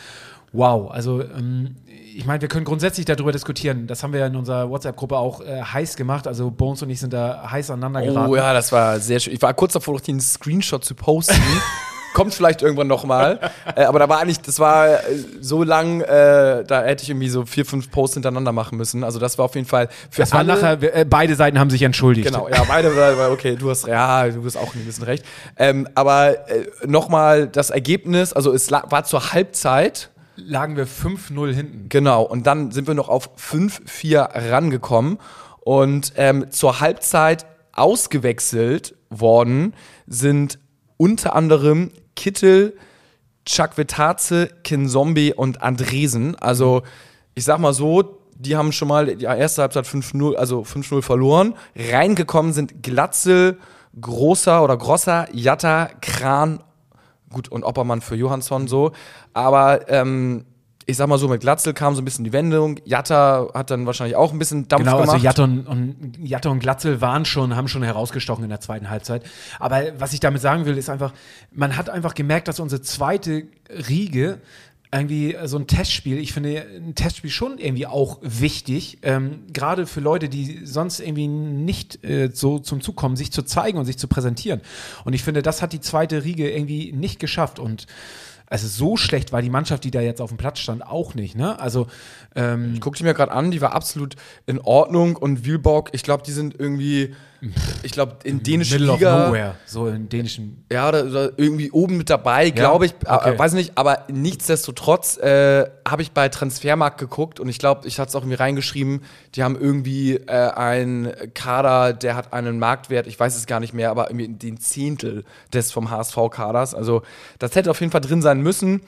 [SPEAKER 1] Wow, also ähm, ich meine, wir können grundsätzlich darüber diskutieren. Das haben wir ja in unserer WhatsApp-Gruppe auch äh, heiß gemacht. Also Bones und ich sind da heiß aneinander geraten.
[SPEAKER 2] Oh ja, das war sehr schön. Ich war kurz davor, noch den Screenshot zu posten. Kommt vielleicht irgendwann nochmal. äh, aber da war eigentlich, das war äh, so lang, äh, da hätte ich irgendwie so vier, fünf Posts hintereinander machen müssen. Also das war auf jeden Fall für
[SPEAKER 1] Das war
[SPEAKER 2] alle.
[SPEAKER 1] nachher, wir- äh, beide Seiten haben sich entschuldigt.
[SPEAKER 2] Genau, ja, beide, war- okay, du hast, ja, du hast auch ein bisschen recht. Ähm, aber äh, nochmal das Ergebnis, also es war zur Halbzeit,
[SPEAKER 1] Lagen wir 5-0 hinten.
[SPEAKER 2] Genau, und dann sind wir noch auf 5-4 rangekommen. Und ähm, zur Halbzeit ausgewechselt worden sind unter anderem Kittel, Chakvetaze, Kinzombie und Andresen. Also, ich sag mal so, die haben schon mal die erste Halbzeit 5-0, also 5-0 verloren. Reingekommen sind Glatzel, Großer oder Grosser, Jatta, Kran, gut, und Oppermann für Johansson so. Aber ähm, ich sag mal so, mit Glatzel kam so ein bisschen die Wendung. Jatta hat dann wahrscheinlich auch ein bisschen Dampf
[SPEAKER 1] Genau,
[SPEAKER 2] gemacht.
[SPEAKER 1] also Jatte und, und, Jatte und Glatzel waren schon, haben schon herausgestochen in der zweiten Halbzeit. Aber was ich damit sagen will, ist einfach, man hat einfach gemerkt, dass unsere zweite Riege irgendwie so ein Testspiel, ich finde ein Testspiel schon irgendwie auch wichtig, ähm, gerade für Leute, die sonst irgendwie nicht äh, so zum Zug kommen, sich zu zeigen und sich zu präsentieren. Und ich finde, das hat die zweite Riege irgendwie nicht geschafft und also so schlecht war die Mannschaft, die da jetzt auf dem Platz stand, auch nicht. Ne? Also ähm,
[SPEAKER 2] Ich guck die mir gerade an, die war absolut in Ordnung. Und Wilborg, ich glaube, die sind irgendwie, ich glaube, in dänischer
[SPEAKER 1] Middle
[SPEAKER 2] Liga.
[SPEAKER 1] of Nowhere, so in dänischen
[SPEAKER 2] Ja, oder, oder irgendwie oben mit dabei, glaube ich.
[SPEAKER 1] Okay.
[SPEAKER 2] Äh, weiß nicht, aber nichtsdestotrotz äh, habe ich bei Transfermarkt geguckt und ich glaube, ich hatte es auch irgendwie reingeschrieben, die haben irgendwie äh, einen Kader, der hat einen Marktwert, ich weiß es gar nicht mehr, aber irgendwie den Zehntel des vom HSV-Kaders. Also das hätte auf jeden Fall drin sein müssen.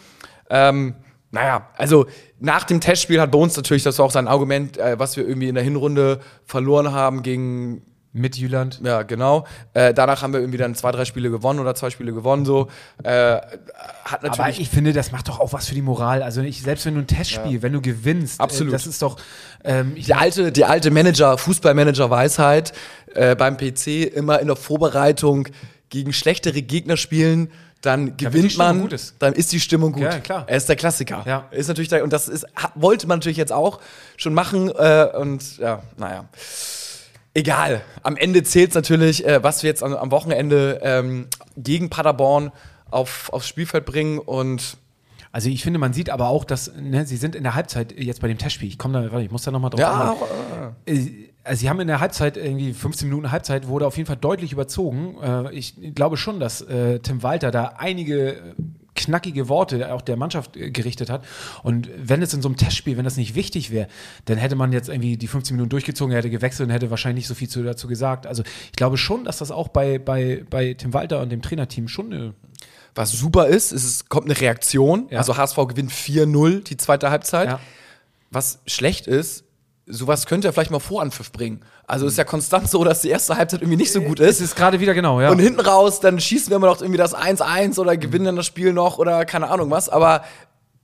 [SPEAKER 2] Ähm, naja, also nach dem Testspiel hat Bones natürlich, das war auch sein Argument, äh, was wir irgendwie in der Hinrunde verloren haben gegen
[SPEAKER 1] mit Jüland.
[SPEAKER 2] ja, genau. Äh, danach haben wir irgendwie dann zwei, drei Spiele gewonnen oder zwei Spiele gewonnen. So äh, hat
[SPEAKER 1] Aber
[SPEAKER 2] natürlich.
[SPEAKER 1] ich finde, das macht doch auch was für die Moral. Also ich, selbst wenn du ein Testspiel, wenn du gewinnst,
[SPEAKER 2] Absolut.
[SPEAKER 1] Äh, das ist doch. Ähm,
[SPEAKER 2] die alte, die alte Manager, Fußballmanager-Weisheit äh, beim PC immer in der Vorbereitung gegen schlechtere Gegner spielen, dann gewinnt man,
[SPEAKER 1] gut ist.
[SPEAKER 2] dann ist die Stimmung gut.
[SPEAKER 1] Ja, klar.
[SPEAKER 2] Er ist der Klassiker.
[SPEAKER 1] Ja.
[SPEAKER 2] Ist natürlich der, und das ist, wollte man natürlich jetzt auch schon machen. Äh, und ja, naja. Egal. Am Ende zählt natürlich, äh, was wir jetzt am, am Wochenende ähm, gegen Paderborn auf, aufs Spielfeld bringen und
[SPEAKER 1] also ich finde, man sieht aber auch, dass ne, sie sind in der Halbzeit jetzt bei dem Testspiel. Ich komme da, warte, ich muss da nochmal drauf
[SPEAKER 2] ja.
[SPEAKER 1] Äh, also sie haben in der Halbzeit, irgendwie 15 Minuten Halbzeit, wurde auf jeden Fall deutlich überzogen. Äh, ich glaube schon, dass äh, Tim Walter da einige knackige Worte auch der Mannschaft äh, gerichtet hat. Und wenn es in so einem Testspiel, wenn das nicht wichtig wäre, dann hätte man jetzt irgendwie die 15 Minuten durchgezogen, er hätte gewechselt und hätte wahrscheinlich nicht so viel zu, dazu gesagt. Also ich glaube schon, dass das auch bei, bei, bei Tim Walter und dem Trainerteam schon eine
[SPEAKER 2] Was super ist, ist, es kommt eine Reaktion.
[SPEAKER 1] Ja.
[SPEAKER 2] Also HSV gewinnt 4-0 die zweite Halbzeit.
[SPEAKER 1] Ja.
[SPEAKER 2] Was schlecht ist, sowas könnte er vielleicht mal Voranpfiff bringen. Also ist ja konstant so, dass die erste Halbzeit irgendwie nicht so gut
[SPEAKER 1] Es
[SPEAKER 2] ist.
[SPEAKER 1] ist gerade wieder genau, ja.
[SPEAKER 2] Und hinten raus, dann schießen wir immer noch irgendwie das 1-1 oder gewinnen dann das Spiel noch oder keine Ahnung was. Aber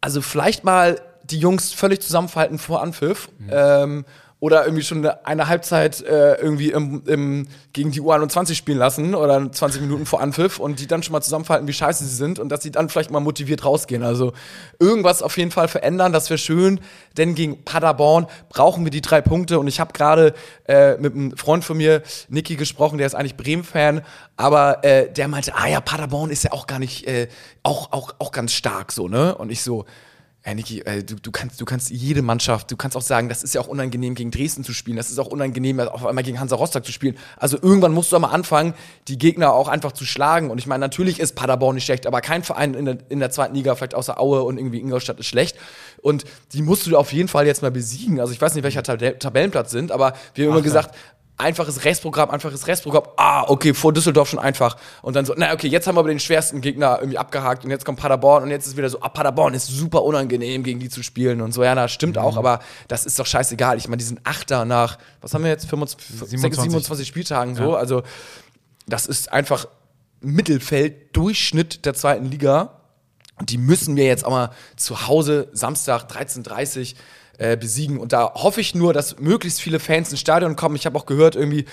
[SPEAKER 2] also vielleicht mal die Jungs völlig zusammenfalten vor Anpfiff. Ähm, oder irgendwie schon eine, Halbzeit äh, irgendwie im, im, gegen die U21 spielen lassen oder 20 Minuten vor Anpfiff und die dann schon mal zusammenfalten, wie scheiße sie sind und dass sie dann vielleicht mal motiviert rausgehen. Also irgendwas auf jeden Fall verändern, das wäre schön, denn gegen Paderborn brauchen wir die drei Punkte und ich habe gerade äh, mit einem Freund von mir, Niki, gesprochen, der ist eigentlich Bremen-Fan, aber äh, der meinte, ah ja, Paderborn ist ja auch gar nicht, äh, auch, auch, auch ganz stark so, ne? Und ich so, ja, Niki, äh, du, du, kannst, du kannst jede Mannschaft, du kannst auch sagen, das ist ja auch unangenehm, gegen Dresden zu spielen, das ist auch unangenehm, auf einmal gegen Hansa Rostock zu spielen. Also irgendwann musst du auch mal anfangen, die Gegner auch einfach zu schlagen. Und ich meine, natürlich ist Paderborn nicht schlecht, aber kein Verein in der, in der zweiten Liga, vielleicht außer Aue und irgendwie Ingolstadt, ist schlecht. Und die musst du auf jeden Fall jetzt mal besiegen. Also ich weiß nicht, welcher Tab Tabellenplatz sind, aber wir haben immer gesagt, einfaches Restprogramm, einfaches Restprogramm. Ah, okay, vor Düsseldorf schon einfach. Und dann so, na okay, jetzt haben wir aber den schwersten Gegner irgendwie abgehakt und jetzt kommt Paderborn und jetzt ist wieder so, ah, Paderborn ist super unangenehm, gegen die zu spielen und so. Ja, das stimmt auch, aber das ist doch scheißegal. Ich meine, die sind Achter nach, was haben wir jetzt, 25,
[SPEAKER 1] 27.
[SPEAKER 2] 27 Spieltagen so. Also, das ist einfach Mittelfeld, Durchschnitt der zweiten Liga. Und die müssen wir jetzt auch mal zu Hause Samstag 13.30 äh, besiegen. Und da hoffe ich nur, dass möglichst viele Fans ins Stadion kommen. Ich habe auch gehört, irgendwie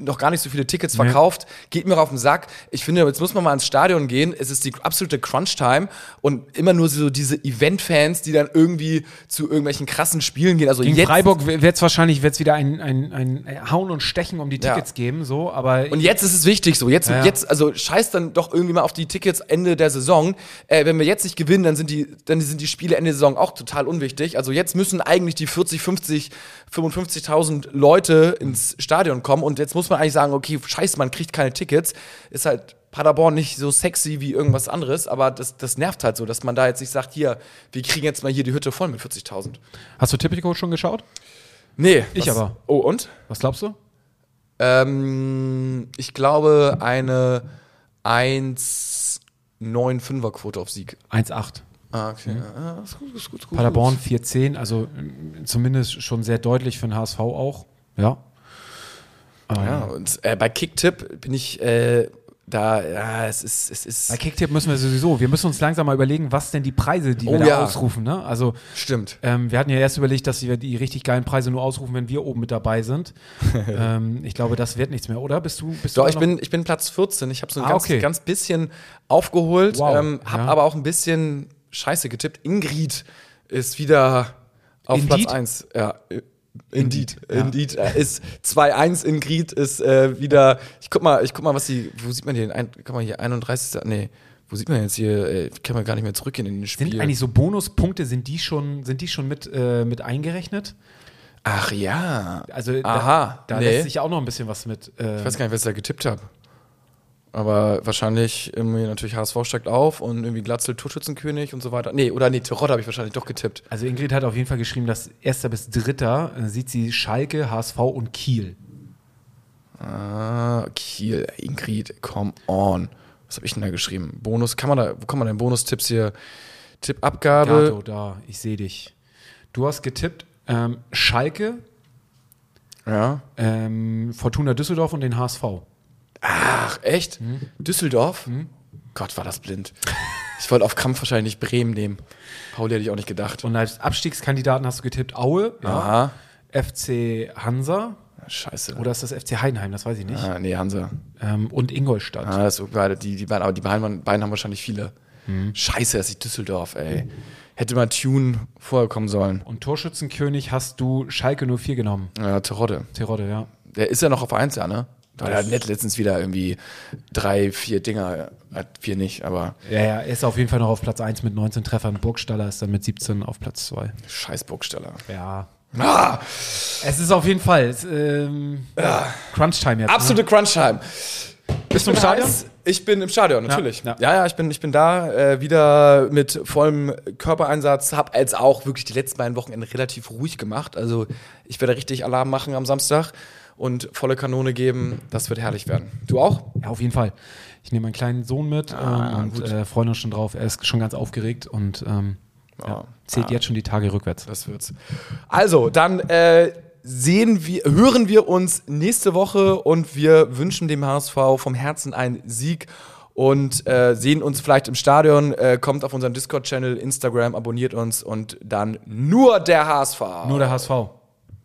[SPEAKER 2] noch gar nicht so viele Tickets verkauft. Geht mir auf den Sack. Ich finde, jetzt muss man mal ins Stadion gehen. Es ist die absolute Crunch-Time und immer nur so diese Event-Fans, die dann irgendwie zu irgendwelchen krassen Spielen gehen. Also
[SPEAKER 1] Gegen
[SPEAKER 2] jetzt,
[SPEAKER 1] Freiburg wird es wahrscheinlich wird's wieder ein, ein, ein Hauen und Stechen um die
[SPEAKER 2] Ja.
[SPEAKER 1] Tickets geben, so, aber
[SPEAKER 2] Und jetzt ist es wichtig so. Jetzt,
[SPEAKER 1] Ja, ja.
[SPEAKER 2] jetzt, also scheiß dann doch irgendwie mal auf die Tickets Ende der Saison. Äh, wenn wir jetzt nicht gewinnen, dann sind die, dann sind die Spiele Ende der Saison auch total unwichtig. Also jetzt müssen eigentlich die 40, 50, 55.000 Leute ins Stadion kommen. Und jetzt muss man eigentlich sagen, okay, scheiße, man kriegt keine Tickets. Ist halt Paderborn nicht so sexy wie irgendwas anderes, aber das, das nervt halt so, dass man da jetzt nicht sagt, hier, wir kriegen jetzt mal hier die Hütte voll mit 40.000.
[SPEAKER 1] hast du Tipico schon geschaut?
[SPEAKER 2] Nee.
[SPEAKER 1] Ich
[SPEAKER 2] was-
[SPEAKER 1] aber.
[SPEAKER 2] Oh, und?
[SPEAKER 1] Was glaubst du?
[SPEAKER 2] Ähm, ich glaube eine 1,95er Quote auf Sieg.
[SPEAKER 1] 1,8.
[SPEAKER 2] Ah, okay. Ah, ist gut, ist gut, ist gut.
[SPEAKER 1] Paderborn 4-10, also mm, zumindest schon sehr deutlich für den HSV auch. Ja.
[SPEAKER 2] Ja, und äh, bei Kicktipp bin ich äh, da, ja, es ist, es ist.
[SPEAKER 1] Bei Kicktipp müssen wir sowieso, wir müssen uns langsam mal überlegen, was denn die Preise, die wir
[SPEAKER 2] Oh
[SPEAKER 1] da
[SPEAKER 2] ja.
[SPEAKER 1] ausrufen. Ne? Also
[SPEAKER 2] Stimmt.
[SPEAKER 1] ähm, wir hatten ja erst überlegt, dass wir die richtig geilen Preise nur ausrufen, wenn wir oben mit dabei sind. ähm, ich glaube, das wird nichts mehr, oder? Bist du? Bist
[SPEAKER 2] Doch,
[SPEAKER 1] du
[SPEAKER 2] ich bin, ich bin Platz 14. Ich habe so ein
[SPEAKER 1] Ah,
[SPEAKER 2] ganz,
[SPEAKER 1] okay.
[SPEAKER 2] ganz bisschen aufgeholt,
[SPEAKER 1] Wow,
[SPEAKER 2] ähm, habe
[SPEAKER 1] ja.
[SPEAKER 2] aber auch ein bisschen Scheiße getippt. Ingrid ist wieder auf
[SPEAKER 1] Indeed?
[SPEAKER 2] Platz 1. Ja. Indeed,
[SPEAKER 1] ja.
[SPEAKER 2] Indeed ist 2-1, Ingrid ist äh, wieder, ich guck mal, ich guck mal, was die, wo sieht man hier, ein, guck mal hier, 31. Nee, wo sieht man jetzt hier, äh, kann man gar nicht mehr zurückgehen in den Spiel.
[SPEAKER 1] Sind eigentlich so Bonuspunkte, sind die schon, sind die schon mit, äh, mit eingerechnet?
[SPEAKER 2] Ach ja,
[SPEAKER 1] Also
[SPEAKER 2] Aha,
[SPEAKER 1] da, da
[SPEAKER 2] nee.
[SPEAKER 1] lässt sich auch noch ein bisschen was mit. Äh,
[SPEAKER 2] ich weiß gar nicht, was ich da getippt habe. Aber wahrscheinlich irgendwie natürlich HSV steigt auf und irgendwie Glatzel Torschützenkönig und so weiter. Nee, oder nee, Terodde habe ich wahrscheinlich doch getippt.
[SPEAKER 1] also Ingrid hat auf jeden Fall geschrieben, dass erster bis dritter äh, sieht sie Schalke, HSV und Kiel.
[SPEAKER 2] Ah, Kiel, Ingrid, come on. Was habe ich denn da geschrieben? Bonus, kann man da, wo kann man denn Bonustipps hier? Tippabgabe.
[SPEAKER 1] Gato, da, ich sehe dich. Du hast getippt ähm, Schalke,
[SPEAKER 2] Ja.
[SPEAKER 1] ähm, Fortuna Düsseldorf und den HSV.
[SPEAKER 2] Ach, echt?
[SPEAKER 1] Hm?
[SPEAKER 2] Düsseldorf? Gott, war das blind. Ich wollte auf Kampf wahrscheinlich Bremen nehmen. Pauli hätte ich auch nicht gedacht.
[SPEAKER 1] Und als Abstiegskandidaten hast du getippt Aue, ja. FC Hansa
[SPEAKER 2] Scheiße.
[SPEAKER 1] oder ist das FC Heidenheim, das weiß ich nicht.
[SPEAKER 2] ah, nee, Hansa.
[SPEAKER 1] Ähm, und Ingolstadt.
[SPEAKER 2] Ah, das ist beide, die, die beiden, aber die beiden, beiden haben wahrscheinlich viele.
[SPEAKER 1] Hm.
[SPEAKER 2] Scheiße, das ist Düsseldorf, ey. Hätte mal Tune vorher kommen sollen.
[SPEAKER 1] Und Torschützenkönig hast du Schalke 04 genommen.
[SPEAKER 2] Ja, Terodde.
[SPEAKER 1] Terodde, ja.
[SPEAKER 2] Der ist ja noch auf 1, ja, ne? Weil er hat letztens wieder irgendwie drei, vier Dinger, hat vier nicht, aber
[SPEAKER 1] Ja, ja, er ist auf jeden Fall noch auf Platz 1 mit 19 Treffern. Burgstaller ist dann mit 17 auf Platz 2.
[SPEAKER 2] scheiß Burgstaller.
[SPEAKER 1] Ja.
[SPEAKER 2] Ah,
[SPEAKER 1] Es ist auf jeden Fall es, ähm, Crunch-Time jetzt.
[SPEAKER 2] absolute Crunch-Time.
[SPEAKER 1] Bist du im Stadion?
[SPEAKER 2] Heiß. Ich bin im Stadion, natürlich. Ja,
[SPEAKER 1] ja.
[SPEAKER 2] ja, ich, bin, ich bin da äh, wieder mit vollem Körpereinsatz. Hab jetzt auch wirklich die letzten beiden Wochenende relativ ruhig gemacht. Also ich werde richtig Alarm machen am Samstag und volle Kanone geben. Das wird herrlich werden. Du auch?
[SPEAKER 1] Ja, auf jeden Fall. Ich nehme meinen kleinen Sohn mit
[SPEAKER 2] Ah,
[SPEAKER 1] ähm, und äh, freuen uns schon drauf. Er ist schon ganz aufgeregt und ähm, ja, zählt jetzt schon die Tage rückwärts.
[SPEAKER 2] Das wird's. Also, dann äh, sehen wir, hören wir uns nächste Woche und wir wünschen dem HSV vom Herzen einen Sieg und äh, sehen uns vielleicht im Stadion. Äh, kommt auf unseren Discord-Channel, Instagram, abonniert uns und dann nur der HSV.
[SPEAKER 1] Nur der HSV.